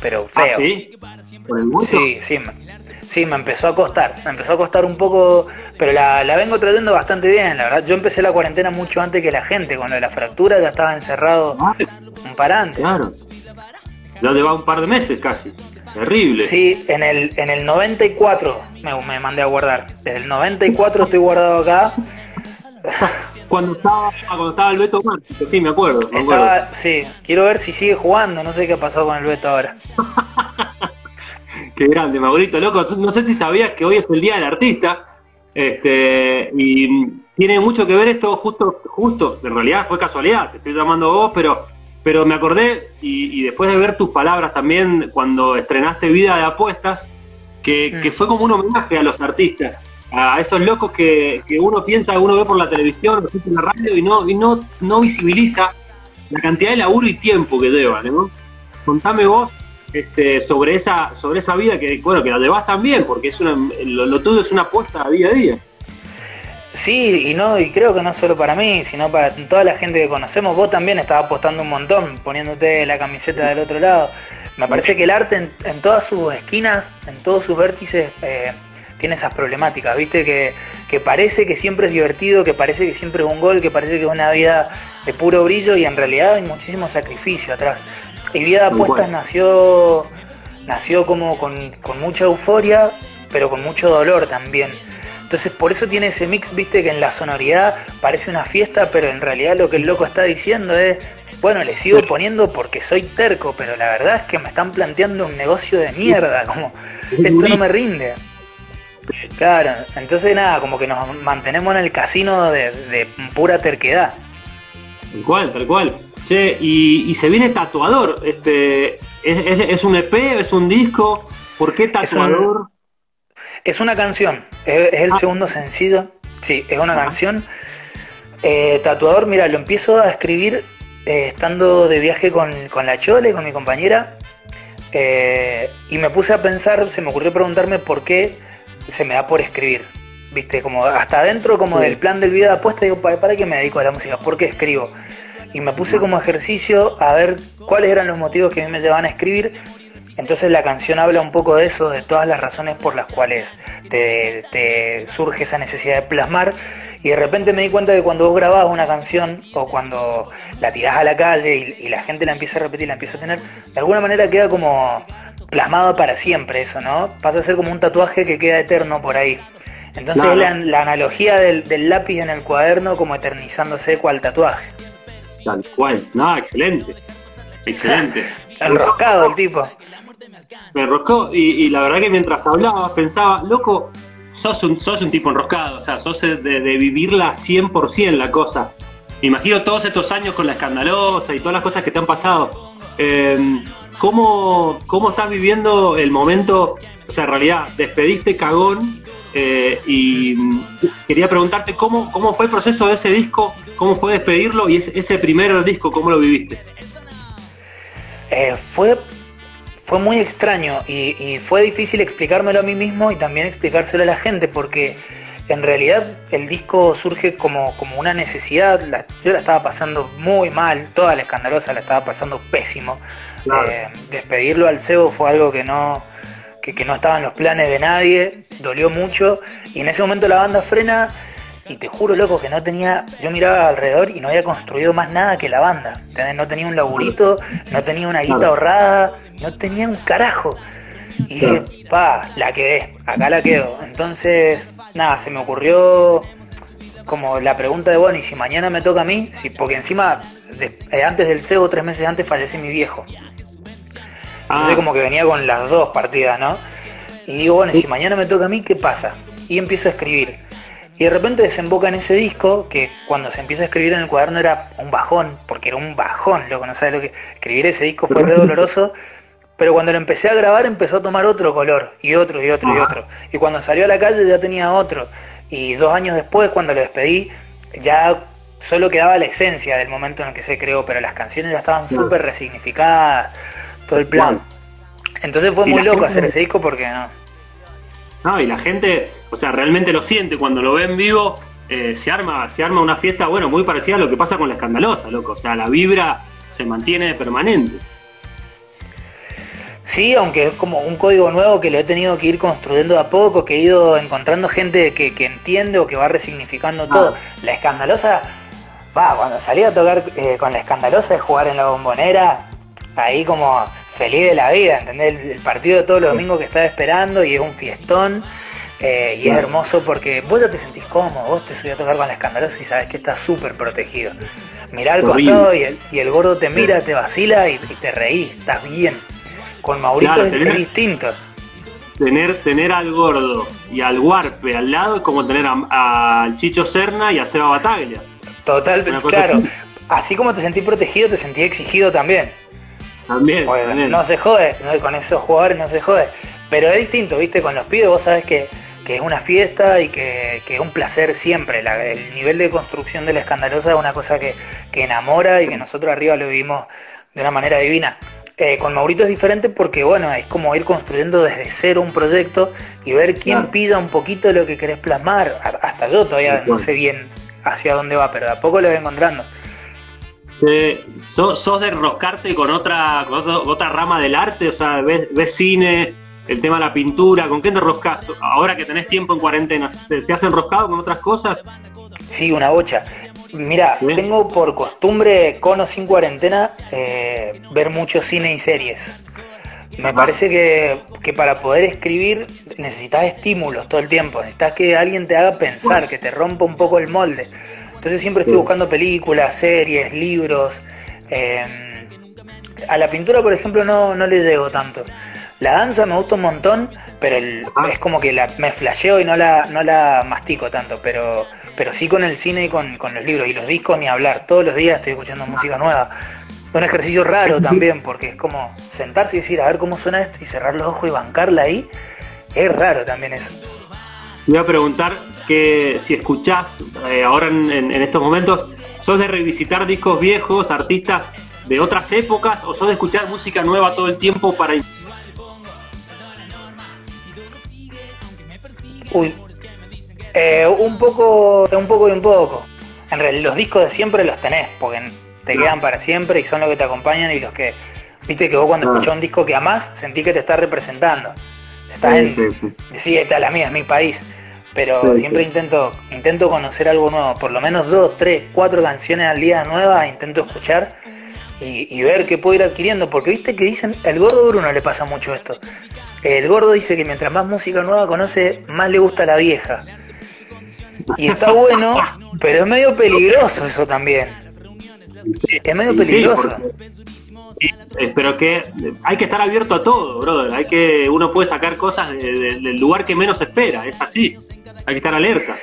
Pero Ah, feo. ¿sí? ¿Por el gusto? Sí, sí, me, sí, me empezó a costar. Me empezó a costar un poco, pero la, la vengo trayendo bastante bien, la verdad. Yo empecé la cuarentena mucho antes que la gente, con lo de la fractura ya estaba encerrado Ah, un par antes. Claro. Ya lleva un par de meses casi. Terrible. Sí, en el, en el 94 me, me mandé a guardar. Desde el 94 estoy guardado acá. [laughs] Cuando estaba, cuando estaba el Beto Márquez, sí, me acuerdo. Me acuerdo. Sí, quiero ver si sigue jugando, no sé qué ha pasado con el Beto ahora. [laughs] Qué grande, Maurito, loco. No sé si sabías que hoy es el Día del Artista. Este, y mm, tiene mucho que ver esto justo, justo, en realidad fue casualidad, te estoy llamando vos, pero, pero me acordé, y, y después de ver tus palabras también cuando estrenaste Vida de Apuestas, que, Mm. que fue como un homenaje a los artistas, a esos locos que, que uno piensa, uno ve por la televisión, lo escucha en la radio y no, y no, no visibiliza la cantidad de laburo y tiempo que llevan, ¿no? Contame vos este, sobre esa sobre esa vida que bueno que la llevas también porque es una lo, lo tuyo es una apuesta día a día Sí, y no, y creo que no solo para mí, sino para toda la gente que conocemos. Vos también estabas apostando un montón, poniéndote la camiseta del otro lado. Me parece que el arte en, en todas sus esquinas, en todos sus vértices, eh, tiene esas problemáticas, ¿viste? Que, que parece que siempre es divertido, que parece que siempre es un gol, que parece que es una vida de puro brillo y en realidad hay muchísimo sacrificio atrás. Y Vida de. Apuestas nació, nació como con, con mucha euforia, pero con mucho dolor también. Entonces por eso tiene ese mix, viste, que en la sonoridad parece una fiesta, pero en realidad lo que el loco está diciendo es, bueno, le sigo poniendo porque soy terco, pero la verdad es que me están planteando un negocio de mierda, como esto no me rinde. Claro, entonces nada, como que nos mantenemos en el casino de, de pura terquedad. tal cual tal cual che y, y se viene tatuador este es, es- es un EP es un disco por qué Es un- tatuador Es una canción, es, es el Ah. segundo sencillo. Sí, es una canción. Eh, tatuador, mira, lo empiezo a escribir eh, estando de viaje con, con la Chole, con mi compañera. eh, y me puse a pensar, se me ocurrió preguntarme por qué se me da por escribir. Viste, como hasta adentro como Sí. del plan del vida de apuesta, digo, ¿para, ¿para qué me dedico a la música? ¿Por qué escribo? Y me puse como ejercicio a ver cuáles eran los motivos que a mí me llevaban a escribir. Entonces la canción habla un poco de eso, de todas las razones por las cuales te, te surge esa necesidad de plasmar. Y de repente me di cuenta que cuando vos grabás una canción o cuando la tirás a la calle y, y la gente la empieza a repetir, la empieza a tener, de alguna manera queda como plasmado para siempre eso, ¿no? Pasa a ser como un tatuaje que queda eterno por ahí. Entonces Claro. es la, la analogía del, del lápiz en el cuaderno como eternizándose cual tatuaje. tal cual no excelente excelente [laughs] Enroscado el tipo. me enroscó y, y la verdad que mientras hablabas pensaba, loco, sos un, sos un tipo enroscado, o sea, sos de, de vivirla 100% la cosa. Me imagino todos estos años con la escandalosa y todas las cosas que te han pasado. Eh, ¿cómo, ¿Cómo estás viviendo el momento? O sea, en realidad, despediste Cagón eh, y quería preguntarte cómo, cómo fue el proceso de ese disco, cómo fue despedirlo y ese, primer disco, ¿cómo lo viviste? Eh, fue, fue muy extraño y, fue difícil explicármelo a mí mismo y también explicárselo a la gente porque en realidad el disco surge como, como una necesidad. Yo la estaba pasando muy mal, toda la escandalosa la estaba pasando pésimo. Claro. Eh, despedirlo al cebo fue algo que no, que, que no estaba en los planes de nadie, dolió mucho y en ese momento la banda frena y te juro, loco, que no tenía. Yo miraba alrededor y no había construido más nada que la banda. No tenía un laburito, no tenía una guita ahorrada, no tenía un carajo. Y dije, pa, la quedé, acá la quedo. Entonces, nada, se me ocurrió como la pregunta de, bueno, ¿y si mañana me toca a mí? Sí, porque encima, de- eh, antes del cebo, tres meses antes, fallece mi viejo. Entonces Ah, como que venía con las dos partidas, ¿no? Y digo, bueno, si mañana me toca a mí, ¿qué pasa? Y empiezo a escribir. Y de repente desemboca en ese disco que cuando se empieza a escribir en el cuaderno era un bajón, porque era un bajón, loco, no sabes lo que... Escribir ese disco fue re doloroso, pero cuando lo empecé a grabar empezó a tomar otro color, y otro, y otro, y otro. Y cuando salió a la calle ya tenía otro. Y dos años después, cuando lo despedí, ya solo quedaba la esencia del momento en el que se creó, pero las canciones ya estaban súper resignificadas, todo el plan. Entonces fue muy loco gente- hacer ese disco porque no. No, y la gente, o sea, realmente lo siente cuando lo ve en vivo. eh, se arma, se arma una fiesta, bueno, muy parecida a lo que pasa con la escandalosa, loco. O sea, la vibra se mantiene permanente. Sí, aunque es como un código nuevo que lo he tenido que ir construyendo de a poco, que he ido encontrando gente que, que entiende o que va resignificando todo. La escandalosa, va, cuando salí a tocar eh, con la escandalosa de jugar en la bombonera, ahí como feliz de la vida, ¿entendés? El, el partido de todos los domingos que estaba esperando y es un fiestón. eh, y es hermoso porque vos ya te sentís cómodo, vos te subís a tocar con la escandalosa y sabes que estás súper protegido. Mirá al costado y el, y el gordo te mira, te vacila y, y te reís, estás bien. Con Maurito Claro, es, es distinto. Tener, tener al gordo y al Warpe al lado es como tener al Chicho Serna y a Seba Bataglia. Total, claro. así. Así como te sentís protegido, te sentís exigido también. También, no se jode, ¿no? con esos jugadores no se jode. Pero es distinto, ¿viste? Con los pibes vos sabés que, que es una fiesta y que, que es un placer siempre. La- el nivel de construcción de la escandalosa es una cosa que, que enamora y que nosotros arriba lo vivimos de una manera divina. Eh, con Maurito es diferente porque, bueno, es como ir construyendo desde cero un proyecto y ver quién pida un poquito lo que querés plasmar. Hasta yo todavía no sé bien hacia dónde va, pero de a poco lo voy encontrando. Eh, ¿sos, sos de enroscarte con otra, con otro- otra rama del arte? O sea, ves, ves cine, el tema de la pintura, ¿con qué te enroscas? Ahora que tenés tiempo en cuarentena, ¿te, te has enroscado con otras cosas? Sí, una bocha. Mira, Bien. tengo por costumbre, con o sin cuarentena, eh, ver mucho cine y series. Me parece que, que para poder escribir necesitas estímulos todo el tiempo, necesitas que alguien te haga pensar, que te rompa un poco el molde. Entonces siempre estoy buscando películas, series, libros. eh, a la pintura, por ejemplo, no, no le llego tanto. La danza me gusta un montón, pero el- Ajá. es como que la, me flasheo y no la, no la mastico tanto, pero, pero sí con el cine y con, con los libros y los discos ni hablar. Todos los días estoy escuchando música nueva. Un ejercicio raro [laughs] también, porque es como sentarse y decir, a ver cómo suena esto y cerrar los ojos y bancarla ahí. Es raro también eso. Voy a preguntar que si escuchás eh, ahora en, en- en estos momentos, ¿sos de revisitar discos viejos, artistas de otras épocas, o sos de escuchar música nueva todo el tiempo para... Uy. Eh, un poco, un poco y un poco. En realidad, los discos de siempre los tenés, porque te quedan para siempre y son los que te acompañan y los que. Viste que vos cuando Ah. escuchás un disco que amás, sentí que te está representando. Estás Sí, en. sí, sí. Es la mía, es mi país. Pero Sí, siempre sí. intento intento conocer algo nuevo. Por lo menos dos, tres, cuatro canciones al día nuevas intento escuchar y, y ver qué puedo ir adquiriendo. Porque viste que dicen, el gordo Bruno le pasa mucho esto. El gordo dice que mientras más música nueva conoce, más le gusta la vieja. Y está bueno, pero es medio peligroso eso también. Es medio Sí, peligroso. porque- eh, pero que hay que estar abierto a todo, brother. Hay que, uno puede sacar cosas de- de- del lugar que menos espera, es así. Hay que estar alerta.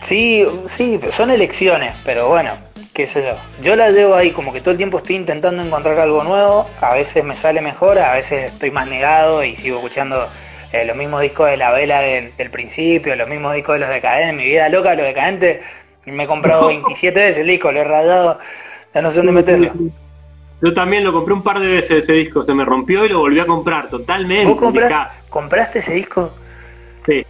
Sí, sí, son elecciones, pero bueno, qué sé yo. Yo la llevo ahí como que todo el tiempo estoy intentando encontrar algo nuevo, a veces me sale mejor, a veces estoy más negado y sigo escuchando eh, los mismos discos de la vela del, del principio, los mismos discos de los decadentes, mi vida loca, los decadentes, me he comprado 27 veces el disco, lo he rayado, ya no sé dónde meterlo. [laughs] Yo también lo compré un par de veces ese disco, se me rompió y lo volví a comprar totalmente. ¿Vos compras- compraste ese disco? Sí,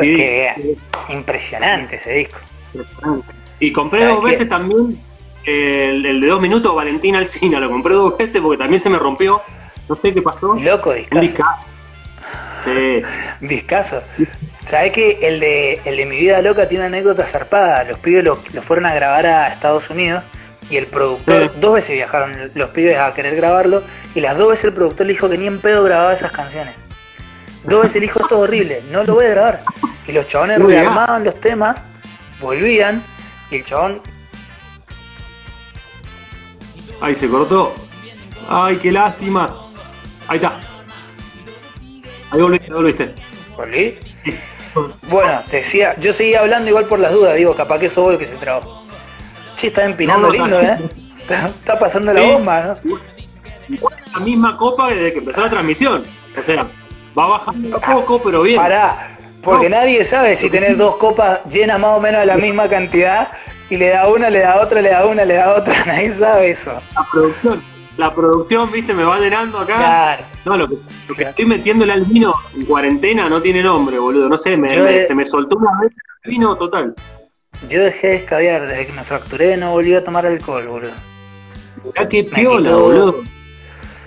que- impresionante ese disco. Y compré ¿Sabes dos qué? veces también el, el de dos minutos, Valentina Alcina. Lo compré dos veces porque también se me rompió. No sé qué pasó. Loco Un discazo. discazo. Sí. [laughs] Discaso. ¿Sabes que el de, el de Mi Vida Loca tiene una anécdota zarpada? Los pibes lo, lo fueron a grabar a Estados Unidos y el productor, Sí. dos veces viajaron los pibes a querer grabarlo y las dos veces el productor le dijo que ni en pedo grababa esas canciones. Dos veces le dijo esto es horrible, no lo voy a grabar. Y los chabones rearmaban los temas, volvían y el chabón Ay, se cortó. Ay, qué lástima. Ahí está. Ahí volviste, ahí volviste. volví. Bueno, te decía, yo seguía hablando igual por las dudas, digo, capaz que eso vos el que se trabó. Che, está empinando No, no, lindo, está- ¿eh? Está, está pasando la bomba, ¿no? la misma copa desde que empezó la transmisión. O sea, va bajando a poco, pero bien. Pará, porque nadie sabe si tenés dos copas llenas más o menos de la misma cantidad y le da una, le da otra, le da una, le da otra. [laughs] Nadie sabe eso. La producción, la producción, viste, me va llenando acá. Claro. No, lo que, lo que estoy metiéndole al vino en cuarentena no tiene nombre, boludo. No sé, me, se me soltó una vez el vino total. Yo dejé de escabiar, desde que me fracturé no volví a tomar alcohol, boludo. Mirá qué piola, quitó- boludo.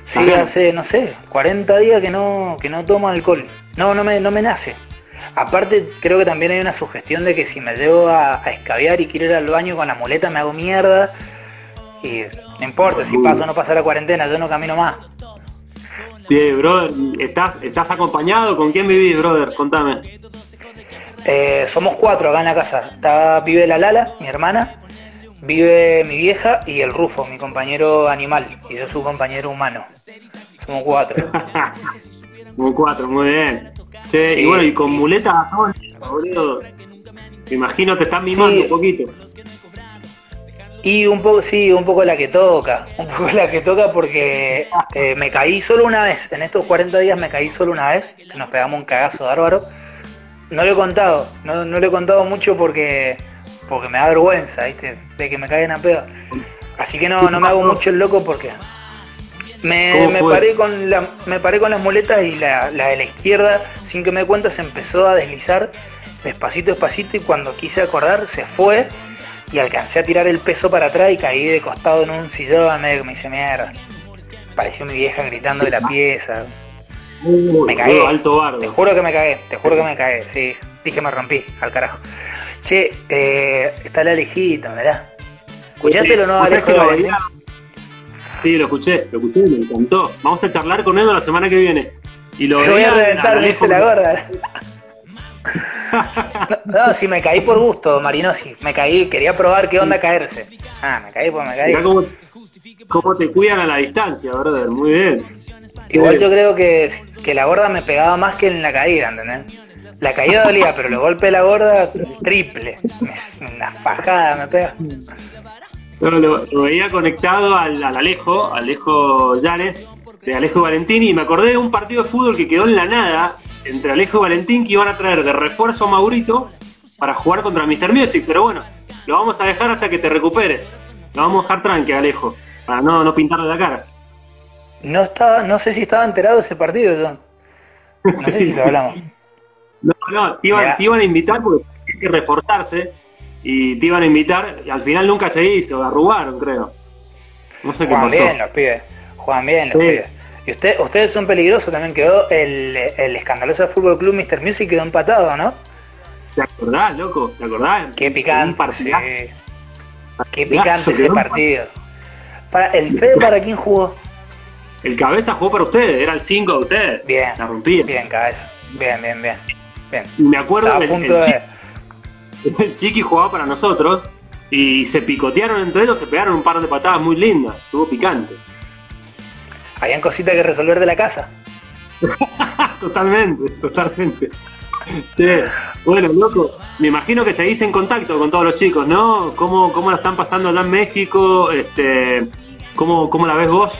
Sí, Ajá. hace, no sé, 40 días que no, que no tomo alcohol. No, no me, no me nace. Aparte, creo que también hay una sugestión de que si me llevo a, a escabiar y quiero ir al baño con la muleta me hago mierda. Y no importa, si paso o no pasa la cuarentena, yo no camino más. Sí, brother, ¿estás, ¿estás acompañado? ¿Con quién vivís, brother? Contame. Eh, somos cuatro acá en la casa. Está, vive la Lala, mi hermana, vive mi vieja y el Rufo, mi compañero animal. Y yo su compañero humano. Somos cuatro. [laughs] Muy cuatro, muy bien. Sí, Sí. Y bueno, y con muletas boludo. Me imagino te están mimando Sí. un poquito. Y un poco, sí, un poco la que toca. Un poco la que toca porque eh, me caí solo una vez. En estos 40 días me caí solo una vez. Nos pegamos un cagazo bárbaro. No lo he contado. No, no lo he contado mucho porque porque me da vergüenza, ¿viste? De que me caigan a pedo. Así que no, no me hago mucho el loco porque me, ¿Cómo me paré con la, me paré con las muletas y la, la de la izquierda, sin que me dé cuenta, se empezó a deslizar despacito, despacito y cuando quise acordar se fue y alcancé a tirar el peso para atrás y caí de costado en un sillón, medio que me hice mierda. Pareció mi vieja gritando de la pieza. Uy, Me cagué. alto bardo. Te juro que me cagué, te juro que me cagué, sí. Dije me rompí, al carajo. Che, eh, está la Alejito, ¿verdad? ¿Escuchaste lo nuevo ¿Vos sabés Alejo? Sí, lo escuché, lo escuché, me encantó. Vamos a charlar con él la semana que viene. Y lo Te voy a reventar, Alejo- dice la gorda. No, no, si me caí por gusto, Marinosi. Me caí, quería probar qué onda caerse. Ah, me caí porque me caí. Mirá cómo, cómo te cuidan a la distancia, brother. Muy bien. Igual yo creo que, que la gorda me pegaba más que en la caída, ¿entendés? La caída dolía, pero los golpes de la gorda, triple. Una fajada me pega. Lo, lo veía conectado al, al Alejo, Alejo Llanes, de Alejo Valentín, y me acordé de un partido de fútbol que quedó en la nada entre Alejo y Valentín que iban a traer de refuerzo a Maurito para jugar contra Mr. Music, pero bueno, lo vamos a dejar hasta que te recuperes. Lo vamos a dejar tranqui, Alejo, para no, no pintarle la cara. No estaba, no sé si estaba enterado de ese partido yo. No sé si lo hablamos. [laughs] No, no, te iban, te iban a invitar porque hay que reforzarse y te iban a invitar y al final nunca se hizo, arrugaron, creo. No sé qué Juegan pasó. bien los pibes. Juegan bien los Sí. pibes. Y usted, ustedes son peligrosos, también quedó el, el escandaloso Fútbol Club Mr. Music quedó empatado, ¿no? ¿Te acordás, loco? ¿Te acordás? Qué picante, sí. Qué picante ese partido. Para, ¿El Fede para quién jugó? El cabeza jugó para ustedes, era el 5 de ustedes. Bien. La rompía. Bien, cabeza. Bien, bien, bien. Me acuerdo Estaba a el, punto el de. Chiqui, [laughs] el Chiqui jugaba para nosotros y se picotearon entre ellos, se pegaron un par de patadas muy lindas. Estuvo picante. Habían cositas que resolver de la casa. [laughs] totalmente, totalmente. Sí. Bueno, loco, me imagino que seguís en contacto con todos los chicos, ¿no? ¿Cómo, cómo la están pasando allá en México? Este, ¿cómo, ¿Cómo la ves vos?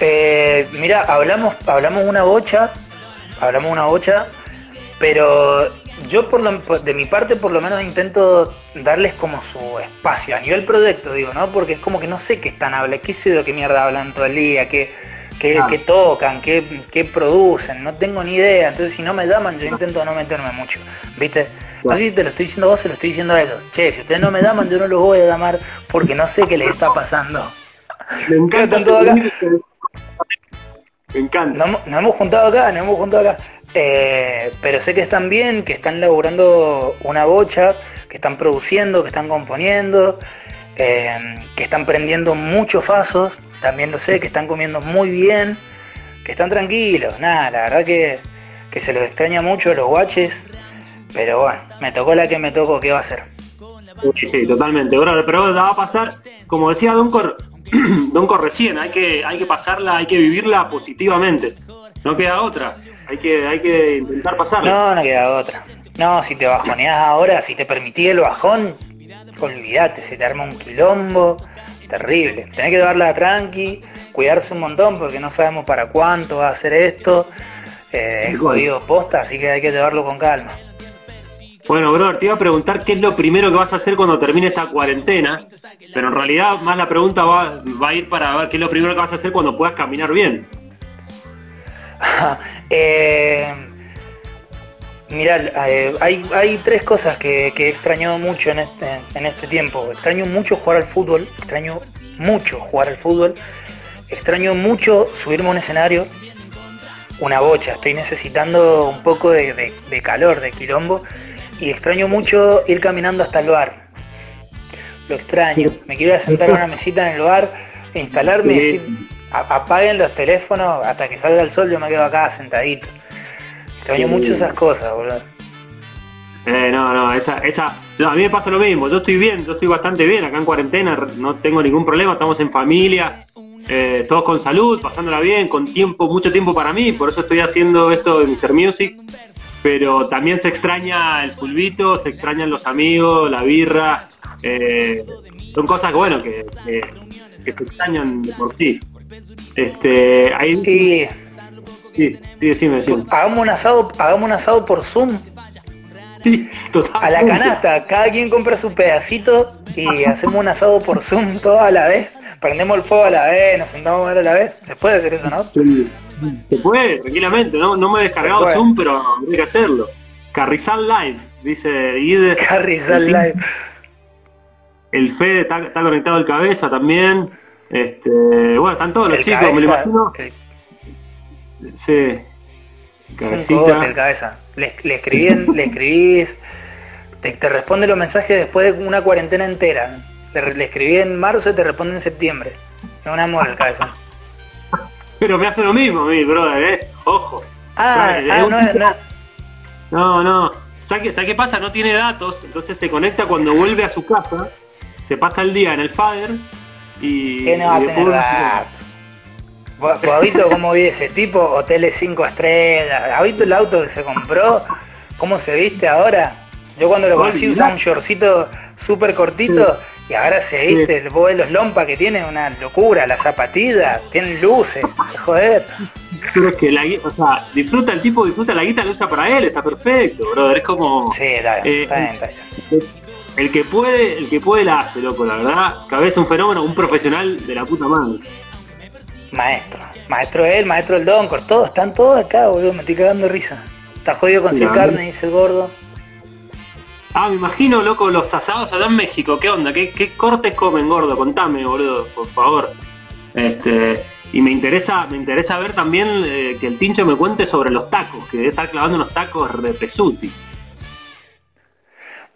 Eh, mira, hablamos, hablamos una bocha, hablamos una bocha, pero yo por lo- de mi parte por lo menos intento darles como su espacio a nivel proyecto, digo, ¿no? Porque es como que no sé qué están hablando, qué sé de qué mierda hablan todo el día, qué, qué, Claro. qué tocan, qué, qué producen, no tengo ni idea, entonces si no me llaman yo intento no meterme mucho, ¿viste? No sé si te lo estoy diciendo a vos, se lo estoy diciendo a ellos. Che, si ustedes no me llaman, yo no los voy a llamar porque no sé qué les está pasando. Me encanta. Me encanta. Nos, hemos- nos hemos juntado acá, nos hemos juntado acá. Eh, pero sé que están bien, que están laburando una bocha, que están produciendo, que están componiendo, eh, que están prendiendo muchos fasos, también lo sé, que están comiendo muy bien, que están tranquilos. Nada, la verdad que, que se los extraña mucho a los guaches, pero bueno, me tocó la que me tocó, ¿qué va a hacer? Sí, sí, totalmente. Pero la va a pasar, como decía Don Cor, [clears throat] Don Cor recién, hay que, hay que pasarla, hay que vivirla positivamente. No queda otra. Hay que, hay que intentar pasarla. No, no queda otra. No, si te bajoneás ahora, si te permití el bajón, olvídate, se te arma un quilombo, terrible. Tenés que llevarla tranqui, cuidarse un montón porque no sabemos para cuánto va a hacer esto. Eh, es jodido posta, así que hay que llevarlo con calma. Bueno, brother, te iba a preguntar qué es lo primero que vas a hacer cuando termine esta cuarentena, pero en realidad más la pregunta va, va a ir para ver qué es lo primero que vas a hacer cuando puedas caminar bien. [laughs] eh, mirá, eh, hay, hay tres cosas que, que he extrañado mucho en este, en este tiempo. Extraño mucho jugar al fútbol, extraño mucho jugar al fútbol, extraño mucho subirme a un escenario, una bocha, estoy necesitando un poco de, de- de calor, de quilombo, y extraño mucho ir caminando hasta el bar. Lo extraño, me quiero ir a sentar a una mesita en el bar, e instalarme y decir, "A- apaguen los teléfonos hasta que salga el sol, yo me quedo acá sentadito. Extraño mucho esas cosas, boludo. Eh, no, no, esa, esa, no, a mí me pasa lo mismo, yo estoy bien, yo estoy bastante bien acá en cuarentena, no tengo ningún problema, estamos en familia, eh, todos con salud, pasándola bien, con tiempo, mucho tiempo para mí, por eso estoy haciendo esto de Mr. Music, pero también se extraña el fulbito, se extrañan los amigos, la birra, eh, son cosas que, bueno, que, que, que se extrañan de por sí. Este, ahí, Y sí, sí, decime, decime. hagamos un asado, hagamos un asado por Zoom Sí, a la canasta, cada quien compra su pedacito y hacemos un asado por Zoom todo a la vez, prendemos el fuego a la vez, nos sentamos a ver a la vez. Se puede hacer eso, ¿no? Sí. Se puede, tranquilamente, no, no me he descargado. Zoom, pero hay que hacerlo. Carrizal Live, dice Ide. Carrizal Live. El Fede está, está conectado al cabeza también. Este, bueno, están todos los El chicos, me lo imagino. el- Sí. es un Cabecita. cogote el cabeza. Le, le escribí, en- le escribís, te, te responde los mensajes después de una cuarentena entera. Le, le escribí en marzo y te responde en septiembre. Es un amor el cabeza. Pero me hace lo mismo, mi brother, eh. Ojo. Ah, ah, no, no, No, no. ¿Sabes qué, ¿Sabes qué pasa? No tiene datos, entonces se conecta cuando vuelve a su casa, se pasa el día en el Fader y. ¿Qué no va a tener visto cómo vive ese tipo? Hoteles 5 estrellas. ¿Has visto el auto que se compró? ¿Cómo se viste ahora? Yo cuando lo conocí usaba un shortcito súper cortito y ahora se viste, vos ves los lompas que tiene, una locura, las zapatillas, tienen luces, joder. Pero es que la o sea, disfruta el tipo, disfruta la guita, la usa para él, está perfecto, brother. Es como Sí, está bien, Eh, está bien, está bien. el que puede, el que puede la hace, loco, la verdad. Cabeza un fenómeno, un profesional de la puta madre. Maestro, maestro él, maestro el Doncor, todos, están todos acá, boludo, me estoy cagando de risa. Está jodido con sin Ya. carne, dice el gordo. Ah, me imagino, loco, los asados allá en México. ¿Qué onda? ¿Qué, cortes comen, gordo? Contame, boludo, por favor. Este, y me interesa, me interesa ver también eh, que el tincho me cuente sobre los tacos, que debe estar clavando unos tacos de pesuti.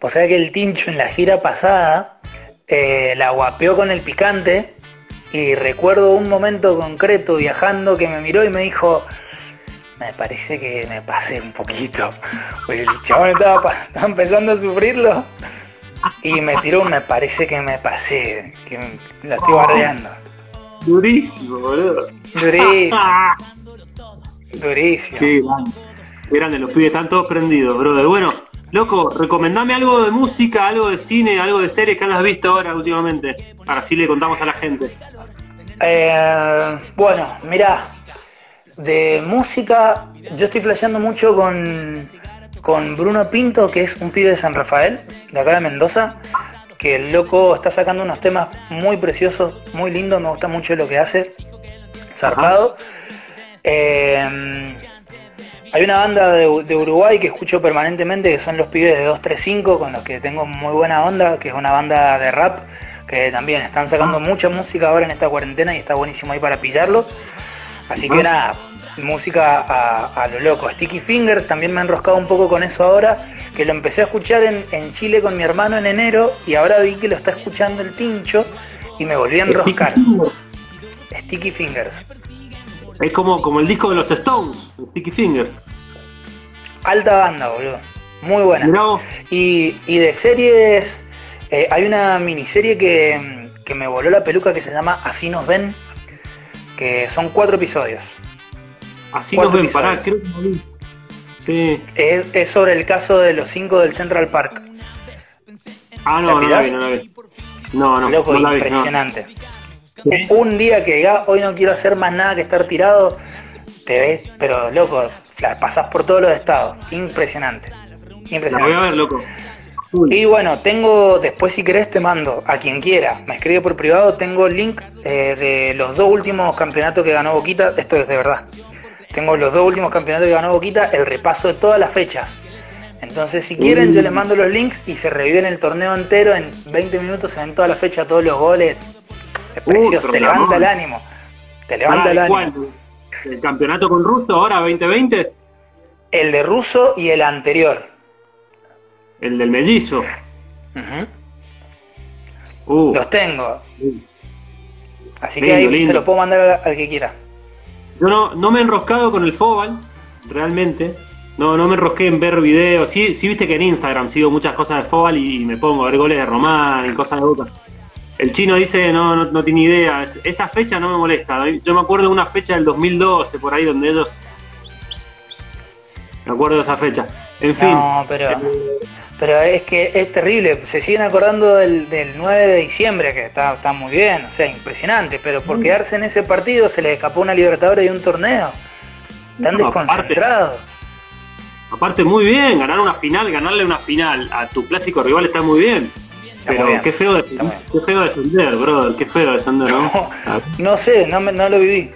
O sea que el Tincho en la gira pasada eh, la guapeó con el picante y recuerdo un momento concreto viajando que me miró y me dijo, me parece que me pasé un poquito. Porque el chabón estaba, [laughs] empezando a sufrirlo y me tiró me parece que me pasé, que lo estoy bardeando. Durísimo, boludo. Durísimo, [laughs] durísimo. Qué grande. Los pibes están todos prendidos, brother. Bueno, loco, recomendame algo de música, algo de cine, algo de series que hayas visto ahora últimamente. Para así le contamos a la gente. Eh, bueno, mira, de música, yo estoy flasheando mucho con, con Bruno Pinto, que es un pibe de San Rafael, de acá de Mendoza, que el loco está sacando unos temas muy preciosos, muy lindos, me gusta mucho lo que hace, zarpado. Eh, hay una banda de, de Uruguay que escucho permanentemente, que son los pibes de 235, con los que tengo muy buena onda, que es una banda de rap, que también están sacando mucha música ahora en esta cuarentena y está buenísimo ahí para pillarlo. Así que nada, música a, a lo loco. Sticky Fingers también me he enroscado un poco con eso ahora, que lo empecé a escuchar en, en Chile con mi hermano en enero y ahora vi que lo está escuchando el Tincho y me volví a enroscar. Sticky Fingers. Es como, como el disco de los Stones, Sticky Finger. Alta banda, boludo. Muy buena. Vos. Y, y de series, eh, hay una miniserie que, que me voló la peluca que se llama Así nos ven, que son cuatro episodios. Así Cuatro nos ven, episodios. creo que vi. Sí. Es, es sobre el caso de los cinco del Central Park. Ah, ¿La no, no la vi, no la vi. No, no, Loco, no la vi. no. impresionante. un día que digas, hoy no quiero hacer más nada que estar tirado, te ves, pero loco, la pasás por todos los estados. Impresionante. La Impresionante. voy a ver, loco. Y bueno, tengo, después si querés te mando a quien quiera, me escribe por privado, tengo el link eh, de los dos últimos campeonatos que ganó Boquita, esto es de verdad. Tengo los dos últimos campeonatos que ganó Boquita, el repaso de todas las fechas. Entonces si quieren yo les mando los links y se reviven el torneo entero en 20 minutos, se ven toda la fecha, todos los goles. Es precioso, te levanta el ánimo. Te levanta el ánimo. ¿cuál? ¿El campeonato con Russo ahora 2020? El de Russo y el anterior. El del mellizo. Uh, Los tengo. Así que ahí lindo. se los puedo mandar al- al que quiera. yo no, no me he enroscado con el Fobal, realmente. No, no me enrosqué en ver videos. Sí, sí viste que en Instagram sigo muchas cosas de Fobal y, me pongo a ver goles de Román y cosas de Boca. El chino dice, no, no, no tiene idea. Es- esa fecha no me molesta. Yo me acuerdo de una fecha del 2012, por ahí, donde ellos... Me acuerdo de esa fecha. En fin. No, pero, pero es que es terrible. Se siguen acordando del, del 9 de diciembre, que está, está muy bien, o sea, impresionante. Pero por quedarse en ese partido se les escapó una Libertadores y un torneo. Están No, aparte- desconcentrados. Aparte, muy bien, ganar una final, ganarle una final a tu clásico rival está muy bien. Pero bien, qué feo, de, qué feo descender, brother, qué feo descender, ¿no? Ah, No sé, no, me- no lo viví.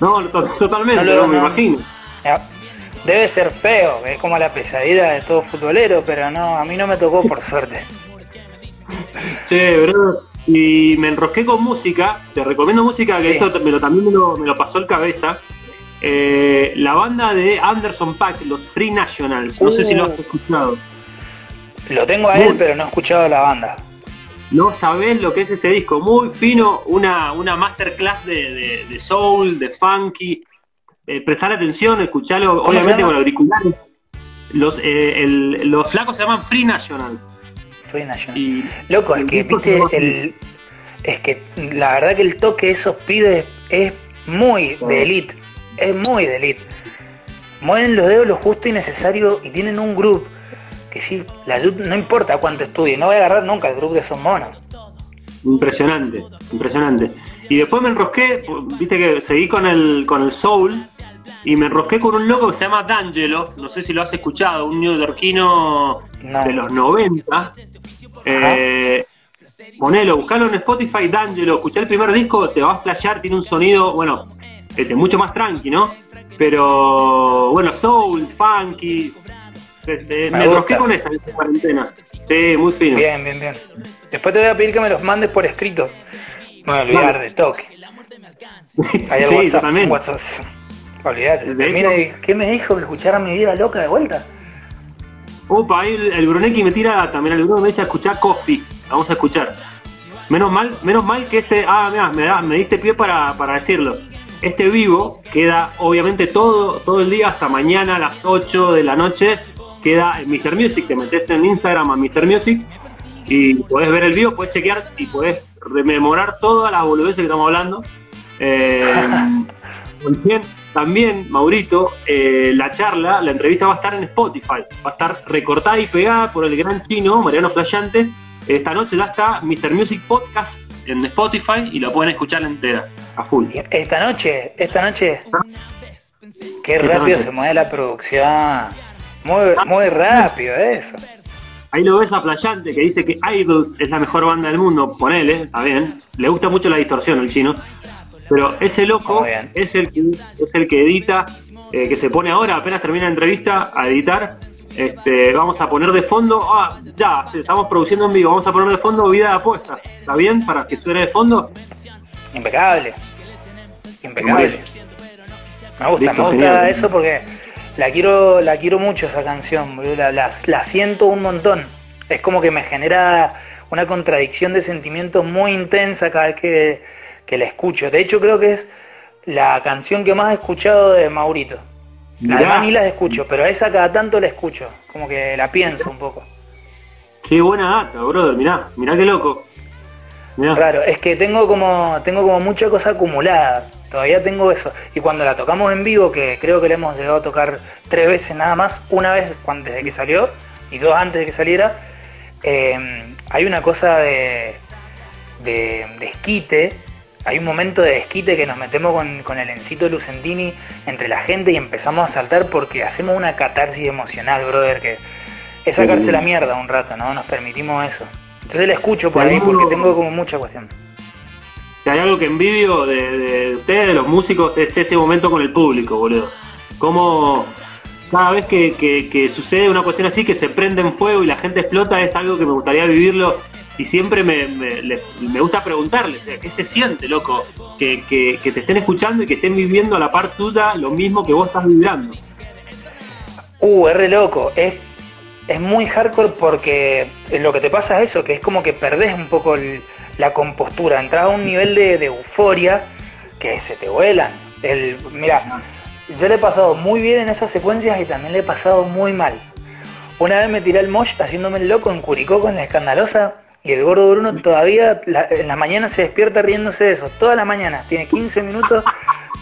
No, to- totalmente, No lo- me no. imagino. Debe ser feo, es como la pesadilla de todo futbolero, pero no, a mí no me tocó por suerte. Che, brother, y me enrosqué con música, te recomiendo música, que Sí. esto me lo, también me lo, me lo pasó el cabeza. Eh, la banda de Anderson Pack, los Free Nationals, no sé si lo has escuchado. Lo tengo a él, pero no he escuchado la banda. No sabés lo que es ese disco, muy fino, una, una masterclass de, de- de soul, de funky. Eh, prestar atención, escucharlo, ¿Cómo se obviamente con auriculares. Los, eh, el- los flacos se llaman Free National. Free National. Y Loco, es el que, viste, el, es que la verdad que el toque de esos pibes es muy de elite. Es muy de elite. Mueven los dedos lo justo y necesario y tienen un grupo que sí, la no importa cuánto estudie, no voy a agarrar nunca el grupo de esos monos. Impresionante, impresionante. Y después me enrosqué, viste que seguí con el, con el soul y me enrosqué con un loco que se llama D'Angelo, no sé si lo has escuchado, un neoyorquino No. de los 90. Eh, ponelo, buscalo en Spotify, D'Angelo, escuché el primer disco, te va a flashear, tiene un sonido, bueno, este, mucho más tranqui, ¿no? Pero bueno, soul, funky. este, Me me enrosqué con esa en cuarentena. Sí, muy fino. Bien, bien, bien. Después te voy a pedir que me los mandes por escrito. No me voy a olvidar de toque. [laughs] Ahí el sí, WhatsApp. totalmente. WhatsApp. Olvídate. Termina y- ¿Qué me dijo que escuchara mi vida loca de vuelta? Opa, ahí el, el Bruneki me tira también el Bruno me dice escuchar Coffee. Vamos a escuchar. Menos mal, menos mal que este. Ah, mira, me, da, me diste pie para, para decirlo. Este vivo queda obviamente todo, todo el día hasta mañana a las 8 de la noche. Queda en Mr. Music, te metes en Instagram a Mr. Music y podés ver el vivo, podés chequear y podés rememorar todas las boludeces que estamos hablando. Eh, [laughs] también, también, Maurito, eh, la charla, la entrevista va a estar en Spotify. Va a estar recortada y pegada por el gran chino, Mariano Flayante. Esta noche ya está Mr. Music Podcast en Spotify y lo pueden escuchar entera, a full. Esta noche, esta noche. Qué Esta rápido noche. se mueve la producción. Muy, muy rápido eso. Ahí lo ves a Flayante que dice que Idols es la mejor banda del mundo. Ponele, está bien. Le gusta mucho la distorsión al chino. Pero ese loco es el que, es el que edita, eh, que se pone ahora, apenas termina la entrevista, a editar. Este, vamos a poner de fondo, ah, ya, estamos produciendo en vivo, vamos a poner de fondo vida de apuesta. ¿Está bien? Para que suene de fondo. Impecable. Impecable. Me gusta, Listo, me gusta genial. eso porque la quiero, la quiero mucho esa canción. La, la- la siento un montón. Es como que me genera una contradicción de sentimientos muy intensa cada vez que, que la escucho. De hecho, creo que es la canción que más he escuchado de Maurito. Las demás ni las escucho, pero a esa cada tanto la escucho. Como que la pienso un poco. Qué buena data, brother. Mirá, mirá qué loco. Mirá. Raro, es que tengo como, tengo como mucha cosa acumulada. Todavía tengo eso. Y cuando la tocamos en vivo, que creo que la hemos llegado a tocar tres veces nada más, una vez desde que salió y dos antes de que saliera, eh, hay una cosa de, de, de esquite, hay un momento de desquite que nos metemos con, con el Encito Lucentini entre la gente y empezamos a saltar porque hacemos una catarsis emocional, brother, que es sacarse la mierda un rato, ¿no? Nos permitimos eso. Entonces le escucho por ahí porque tengo como mucha cuestión. Si hay algo que envidio de, de ustedes, de los músicos, es ese momento con el público, boludo. Como cada vez que, que- que sucede una cuestión así, que se prende en fuego y la gente explota, es algo que me gustaría vivirlo. Y siempre me, me, le- me gusta preguntarles, ¿qué se siente, loco? Que, que, te estén escuchando y que estén viviendo a la par tuya lo mismo que vos estás vibrando. Uh, es loco. Es, es muy hardcore porque lo que te pasa es eso, que es como que perdés un poco la compostura. Entras a un nivel de, de euforia que se te vuelan. El, mira, yo le he pasado muy bien en esas secuencias y también le he pasado muy mal. Una vez me tiré el mosh haciéndome el loco en Curicó con la escandalosa y el gordo Bruno todavía la- en la mañana se despierta riéndose de eso. Toda la mañana. Tiene 15 minutos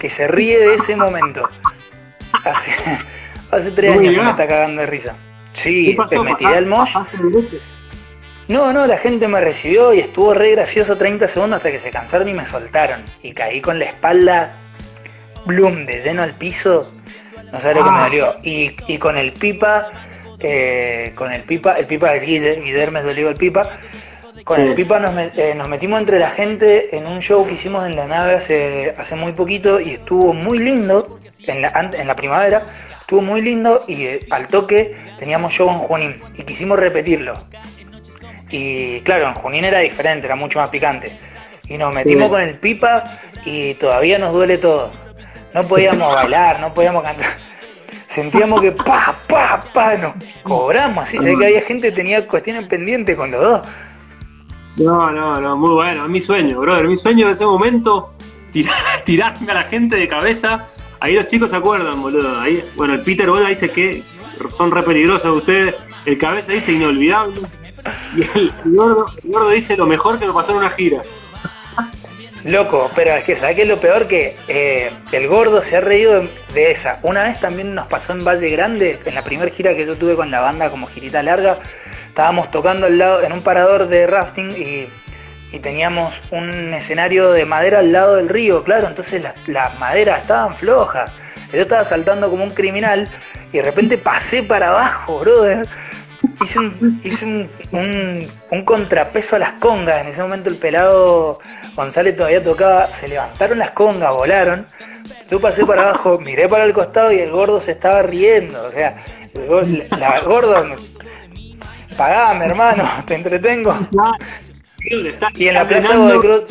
que se ríe de ese momento. Hace, [laughs] hace tres años se me está cagando de risa. ¿Qué Sí, pasó? me tiré al mosh. ¿Pasaste directo? No, no, la gente me recibió y estuvo re gracioso 30 segundos hasta que se cansaron y me soltaron. Y caí con la espalda, bloom, de lleno al piso. No sabes lo que me Ah. dolió. Y, y con el pipa, eh, con el pipa, el pipa del Guille, Guillermo me dolió el pipa. Con el pipa nos, met- eh, nos metimos entre la gente en un show que hicimos en la nave hace, hace muy poquito y estuvo muy lindo, en la, an- en la primavera, estuvo muy lindo y eh, al toque teníamos show en Junín y quisimos repetirlo. Y claro, en Junín era diferente, era mucho más picante. Y nos metimos Sí. con el pipa y todavía nos duele todo. No podíamos [laughs] bailar, no podíamos cantar. Sentíamos que pa, pa, pa, nos cobramos así. Se ve que había gente que tenía cuestiones pendientes con los dos. No, no, no, muy bueno, es mi sueño, brother. Mi sueño de ese momento, tirar, [laughs] tirarme a la gente de cabeza. Ahí los chicos se acuerdan, boludo. Ahí, bueno, el Peter Bola dice que son re peligrosos ustedes. El cabeza dice inolvidable. Y el, gordo, dice lo mejor que me pasó en una gira. Loco, pero es que ¿sabes qué es lo peor? Que eh, el gordo se ha reído de esa. Una vez también nos pasó en Valle Grande, en la primera gira que yo tuve con la banda como girita larga. Estábamos tocando al lado, en un parador de rafting y, y teníamos un escenario de madera al lado del río, claro, entonces las, maderas estaban flojas. Yo estaba saltando como un criminal y de repente pasé para abajo, brother. Hice un, hice un, un- contrapeso a las congas. En ese momento el pelado González todavía tocaba. Se levantaron las congas, volaron. Yo pasé para abajo, miré para el costado y el gordo se estaba riendo. O sea, el la gordo. Me- Pagame, hermano, [laughs] te entretengo. Está- Y en la Plaza llenando- Godoy Cruz.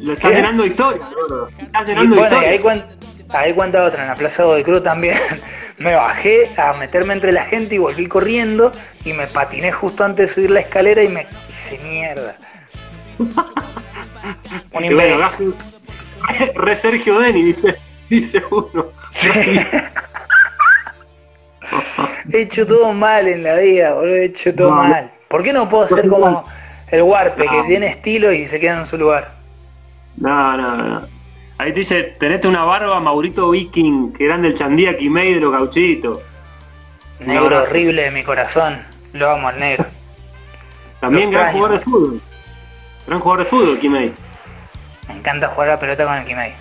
Lo está llenando historia. Está Y bueno, y ahí, cuen- ahí cuenta otra, en la Plaza Godoy Cruz también. [laughs] me bajé a meterme entre la gente y volví corriendo y me patiné justo antes de subir la escalera y me hice mierda. [laughs] Un bueno, imbécil. Re Sergio Deni, dice, dice uno. He hecho todo mal en la vida, boludo, he hecho todo No, mal. ¿Por qué no puedo ser como el Warpe, que tiene estilo y se queda en su lugar? No, no, no. Ahí te dice, tenete una barba Maurito Viking, que eran del Chandía Quimei de los gauchitos. Negro No. horrible de mi corazón. Lo amo al negro. También Lo gran extraño. jugador de fútbol. Gran jugador de fútbol, Quimei. Me encanta jugar a la pelota con el Kimei.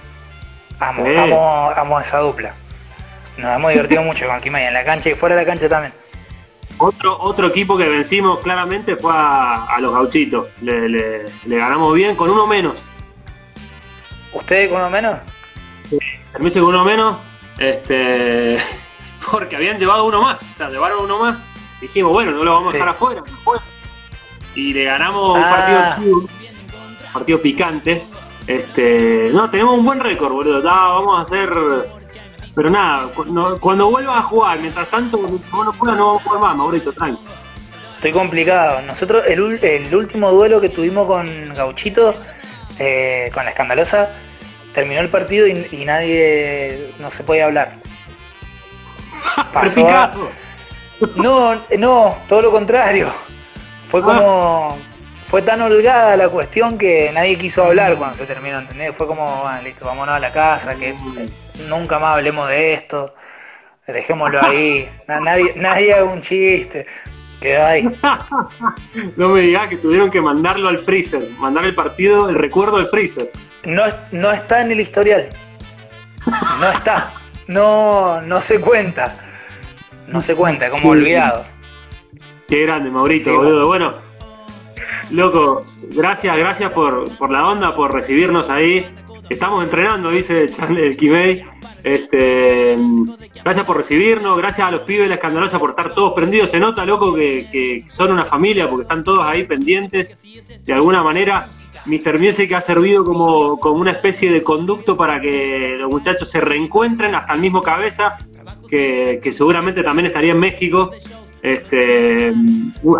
Amo, Sí. amo, amo esa dupla. Nos hemos divertido mucho con Kimei, en la cancha y fuera de la cancha también. Otro, otro equipo que vencimos claramente fue a, a los gauchitos. Le, le- le ganamos bien con uno menos. ¿Ustedes con lo menos? Permiso con uno menos. Este, [laughs] porque habían llevado uno más. O sea, llevaron uno más. Dijimos, bueno, no lo vamos Sí. a dejar afuera. Y le ganamos un Ah. partido chivo, un partido picante. Este, no, tenemos un buen récord, boludo. Ya vamos a hacer. Pero nada, cu- no- cuando vuelvan a jugar, mientras tanto, cuando vos no vamos a jugar más, Maurito, tranqui. Estoy complicado. Nosotros, el, el último duelo que tuvimos con Gauchito, eh, con la escandalosa, terminó el partido y, y nadie, no se podía hablar. [laughs] Pasó a-. No, no, todo lo contrario. Fue como. Fue tan holgada la cuestión que nadie quiso hablar cuando se terminó, ¿entendés? Fue como, bueno, listo, vámonos a la casa, que nunca más hablemos de esto, dejémoslo ahí, Na- nadie, nadie haga un chiste. Quedó ahí. [laughs] No me digas que tuvieron que mandarlo al freezer, mandar el partido, el recuerdo al freezer. No, no está en el historial. No está. No, no se cuenta. No se cuenta, como olvidado. Qué grande, Maurito, Sí, boludo. Bueno, loco, gracias, gracias por, por la onda, por recibirnos ahí. Estamos entrenando, dice Chandler Kimei. Este, gracias por recibirnos, gracias a los pibes de la escandalosa por estar todos prendidos. Se nota, loco, que, que son una familia porque están todos ahí pendientes. De alguna manera, Mr. Music ha servido como, como una especie de conducto para que los muchachos se reencuentren, hasta el mismo cabeza, que, que seguramente también estaría en México. Este,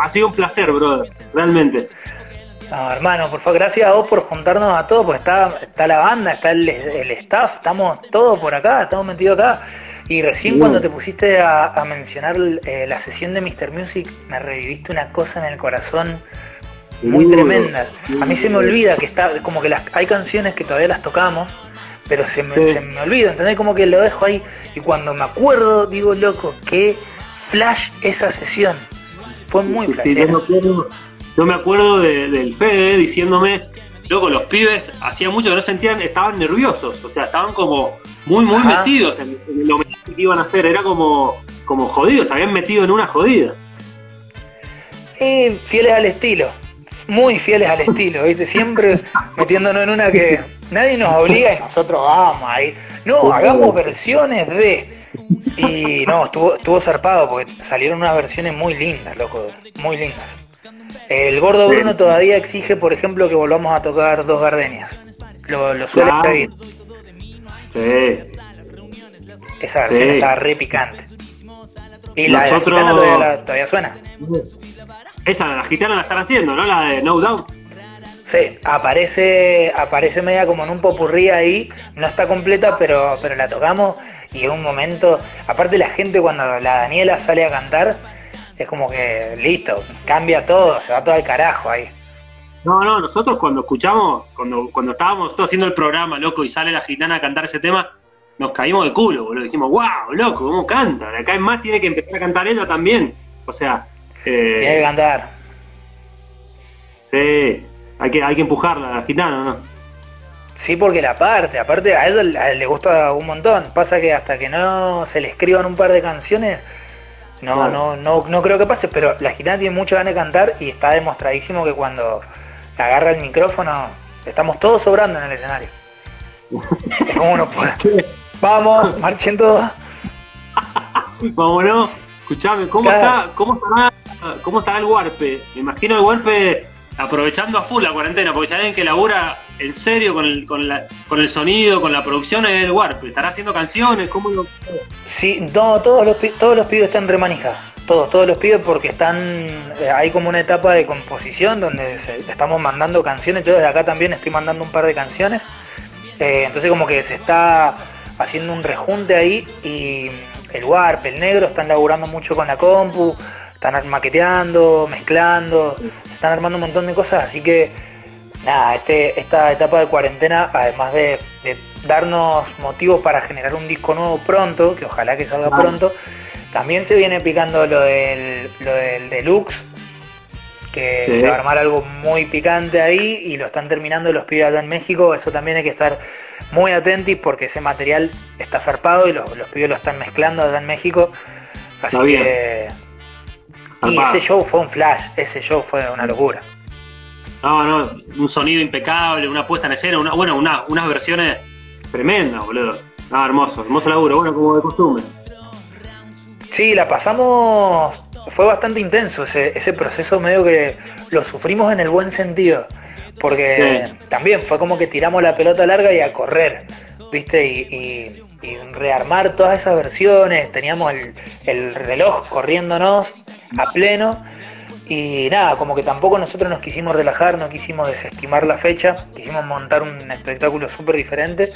ha sido un placer, brother, realmente. No, hermano, por favor, gracias a vos por juntarnos a todos, porque está, está la banda, está el, el staff, estamos todos por acá, estamos metidos acá. Y recién cuando te pusiste a, a mencionar eh, la sesión de Mr. Music, me reviviste una cosa en el corazón muy tremenda. A mí se me olvida que está, como que las, hay canciones que todavía las tocamos, pero se me, Sí. se me olvida, ¿entendés? Como que lo dejo ahí. Y cuando me acuerdo, digo, loco, qué flash esa sesión. Fue muy Sí, sí, yo me acuerdo, yo me acuerdo de- del Fede diciéndome, loco, los pibes hacía mucho que no sentían, estaban nerviosos, o sea, estaban como muy, muy Ajá. metidos en, en lo que iban a hacer, era como, como jodidos, se habían metido en una jodida. Y fieles al estilo, muy fieles al estilo, ¿viste? Siempre [laughs] metiéndonos en una que nadie nos obliga y nosotros vamos ahí. No, hagamos versiones de. Y no, estuvo, estuvo zarpado porque salieron unas versiones muy lindas, loco, muy lindas. El gordo Bruno todavía exige, por ejemplo, que volvamos a tocar dos gardenias. Lo, lo suele Claro. pedir. Sí. Esa versión Sí. está re picante. Y la de la gitana todavía, la- todavía suena. Esa, la gitana la están haciendo, ¿no? La de No Doubt. Sí, aparece, aparece media como en un popurrí ahí, no está completa, pero, pero la tocamos y en un momento, aparte la gente cuando la Daniela sale a cantar, es como que listo, cambia todo, se va todo al carajo ahí. No, no, nosotros cuando escuchamos, cuando, cuando estábamos nosotros haciendo el programa, loco, y sale la gitana a cantar ese tema, nos caímos de culo, boludo. Dijimos, wow, loco, ¿cómo canta? De acá en más tiene que empezar a cantar ella también. O sea, eh, Tiene que cantar. sí, hay que, hay que empujarla la gitana, ¿no? Sí, porque la parte, aparte a él le gusta un montón. Pasa que hasta que no se le escriban un par de canciones, no, Claro. no, no, no creo que pase, pero la gitana tiene mucha ganas de cantar y está demostradísimo que cuando agarra el micrófono, estamos todos sobrando en el escenario. Es como uno puede. [laughs] Vamos, marchen todos. [laughs] Vámonos. Escuchame, ¿cómo, Claro. está, cómo, estará, ¿cómo estará el Warpe? Me imagino el Warpe aprovechando a full la cuarentena, porque si alguien que labura en serio con el, con, la, con el sonido, con la producción es el Warpe. ¿Estará haciendo canciones? ¿Cómo lo.? Sí, no, todos los, todos los pibes están remanija. Todos, todos los pibes porque están. eh, hay como una etapa de composición donde estamos mandando canciones. Yo desde acá también estoy mandando un par de canciones. Eh, entonces, como que se está haciendo un rejunte ahí y el Warp, el negro están laburando mucho con la compu, están maqueteando, mezclando, se están armando un montón de cosas. Así que, nada, este, esta etapa de cuarentena, además de, de darnos motivos para generar un disco nuevo pronto, que ojalá que salga pronto, también se viene picando lo del, lo del deluxe, que Sí. se va a armar algo muy picante ahí y lo están terminando los pibes allá en México. Eso también hay que estar muy atentos porque ese material está zarpado y los, los pibes lo están mezclando allá en México. Así Está bien. Y ese show fue un flash, ese show fue una locura. No, no, un sonido impecable, una puesta en escena, una, bueno, una, unas versiones tremendas, boludo. Ah, hermoso, hermoso laburo, bueno, como de costumbre. Sí, la pasamos. Fue bastante intenso ese, ese proceso, medio que lo sufrimos en el buen sentido. Porque Sí. también fue como que tiramos la pelota larga y a correr, ¿viste? Y, y- y rearmar todas esas versiones. Teníamos el, el reloj corriéndonos a pleno. Y nada, como que tampoco nosotros nos quisimos relajar, no quisimos desestimar la fecha. Quisimos montar un espectáculo súper diferente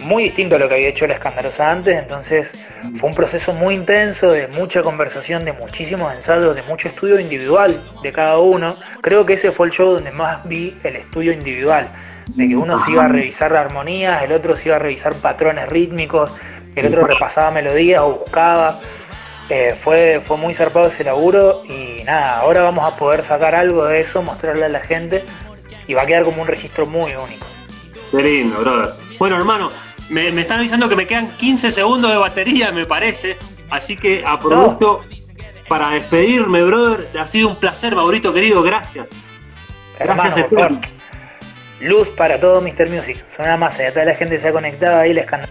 muy distinto a lo que había hecho la escandalosa antes, entonces fue un proceso muy intenso, de mucha conversación, de muchísimos ensayos, de mucho estudio individual de cada uno. Creo que ese fue el show donde más vi el estudio individual, de que uno se iba a revisar armonías, el otro se iba a revisar patrones rítmicos, el otro repasaba melodías o buscaba. Eh, fue, fue muy zarpado ese laburo y nada, ahora vamos a poder sacar algo de eso, mostrarle a la gente y va a quedar como un registro muy único. Qué lindo, brother. Bueno, hermano, me, me están avisando que me quedan 15 segundos de batería, me parece. Así que aprovecho para despedirme, brother. Ha sido un placer, Maurito querido, gracias. Hermano, Gracias. Luz para todo Mr. Music. Sonaba más, y a toda la gente se ha conectado ahí les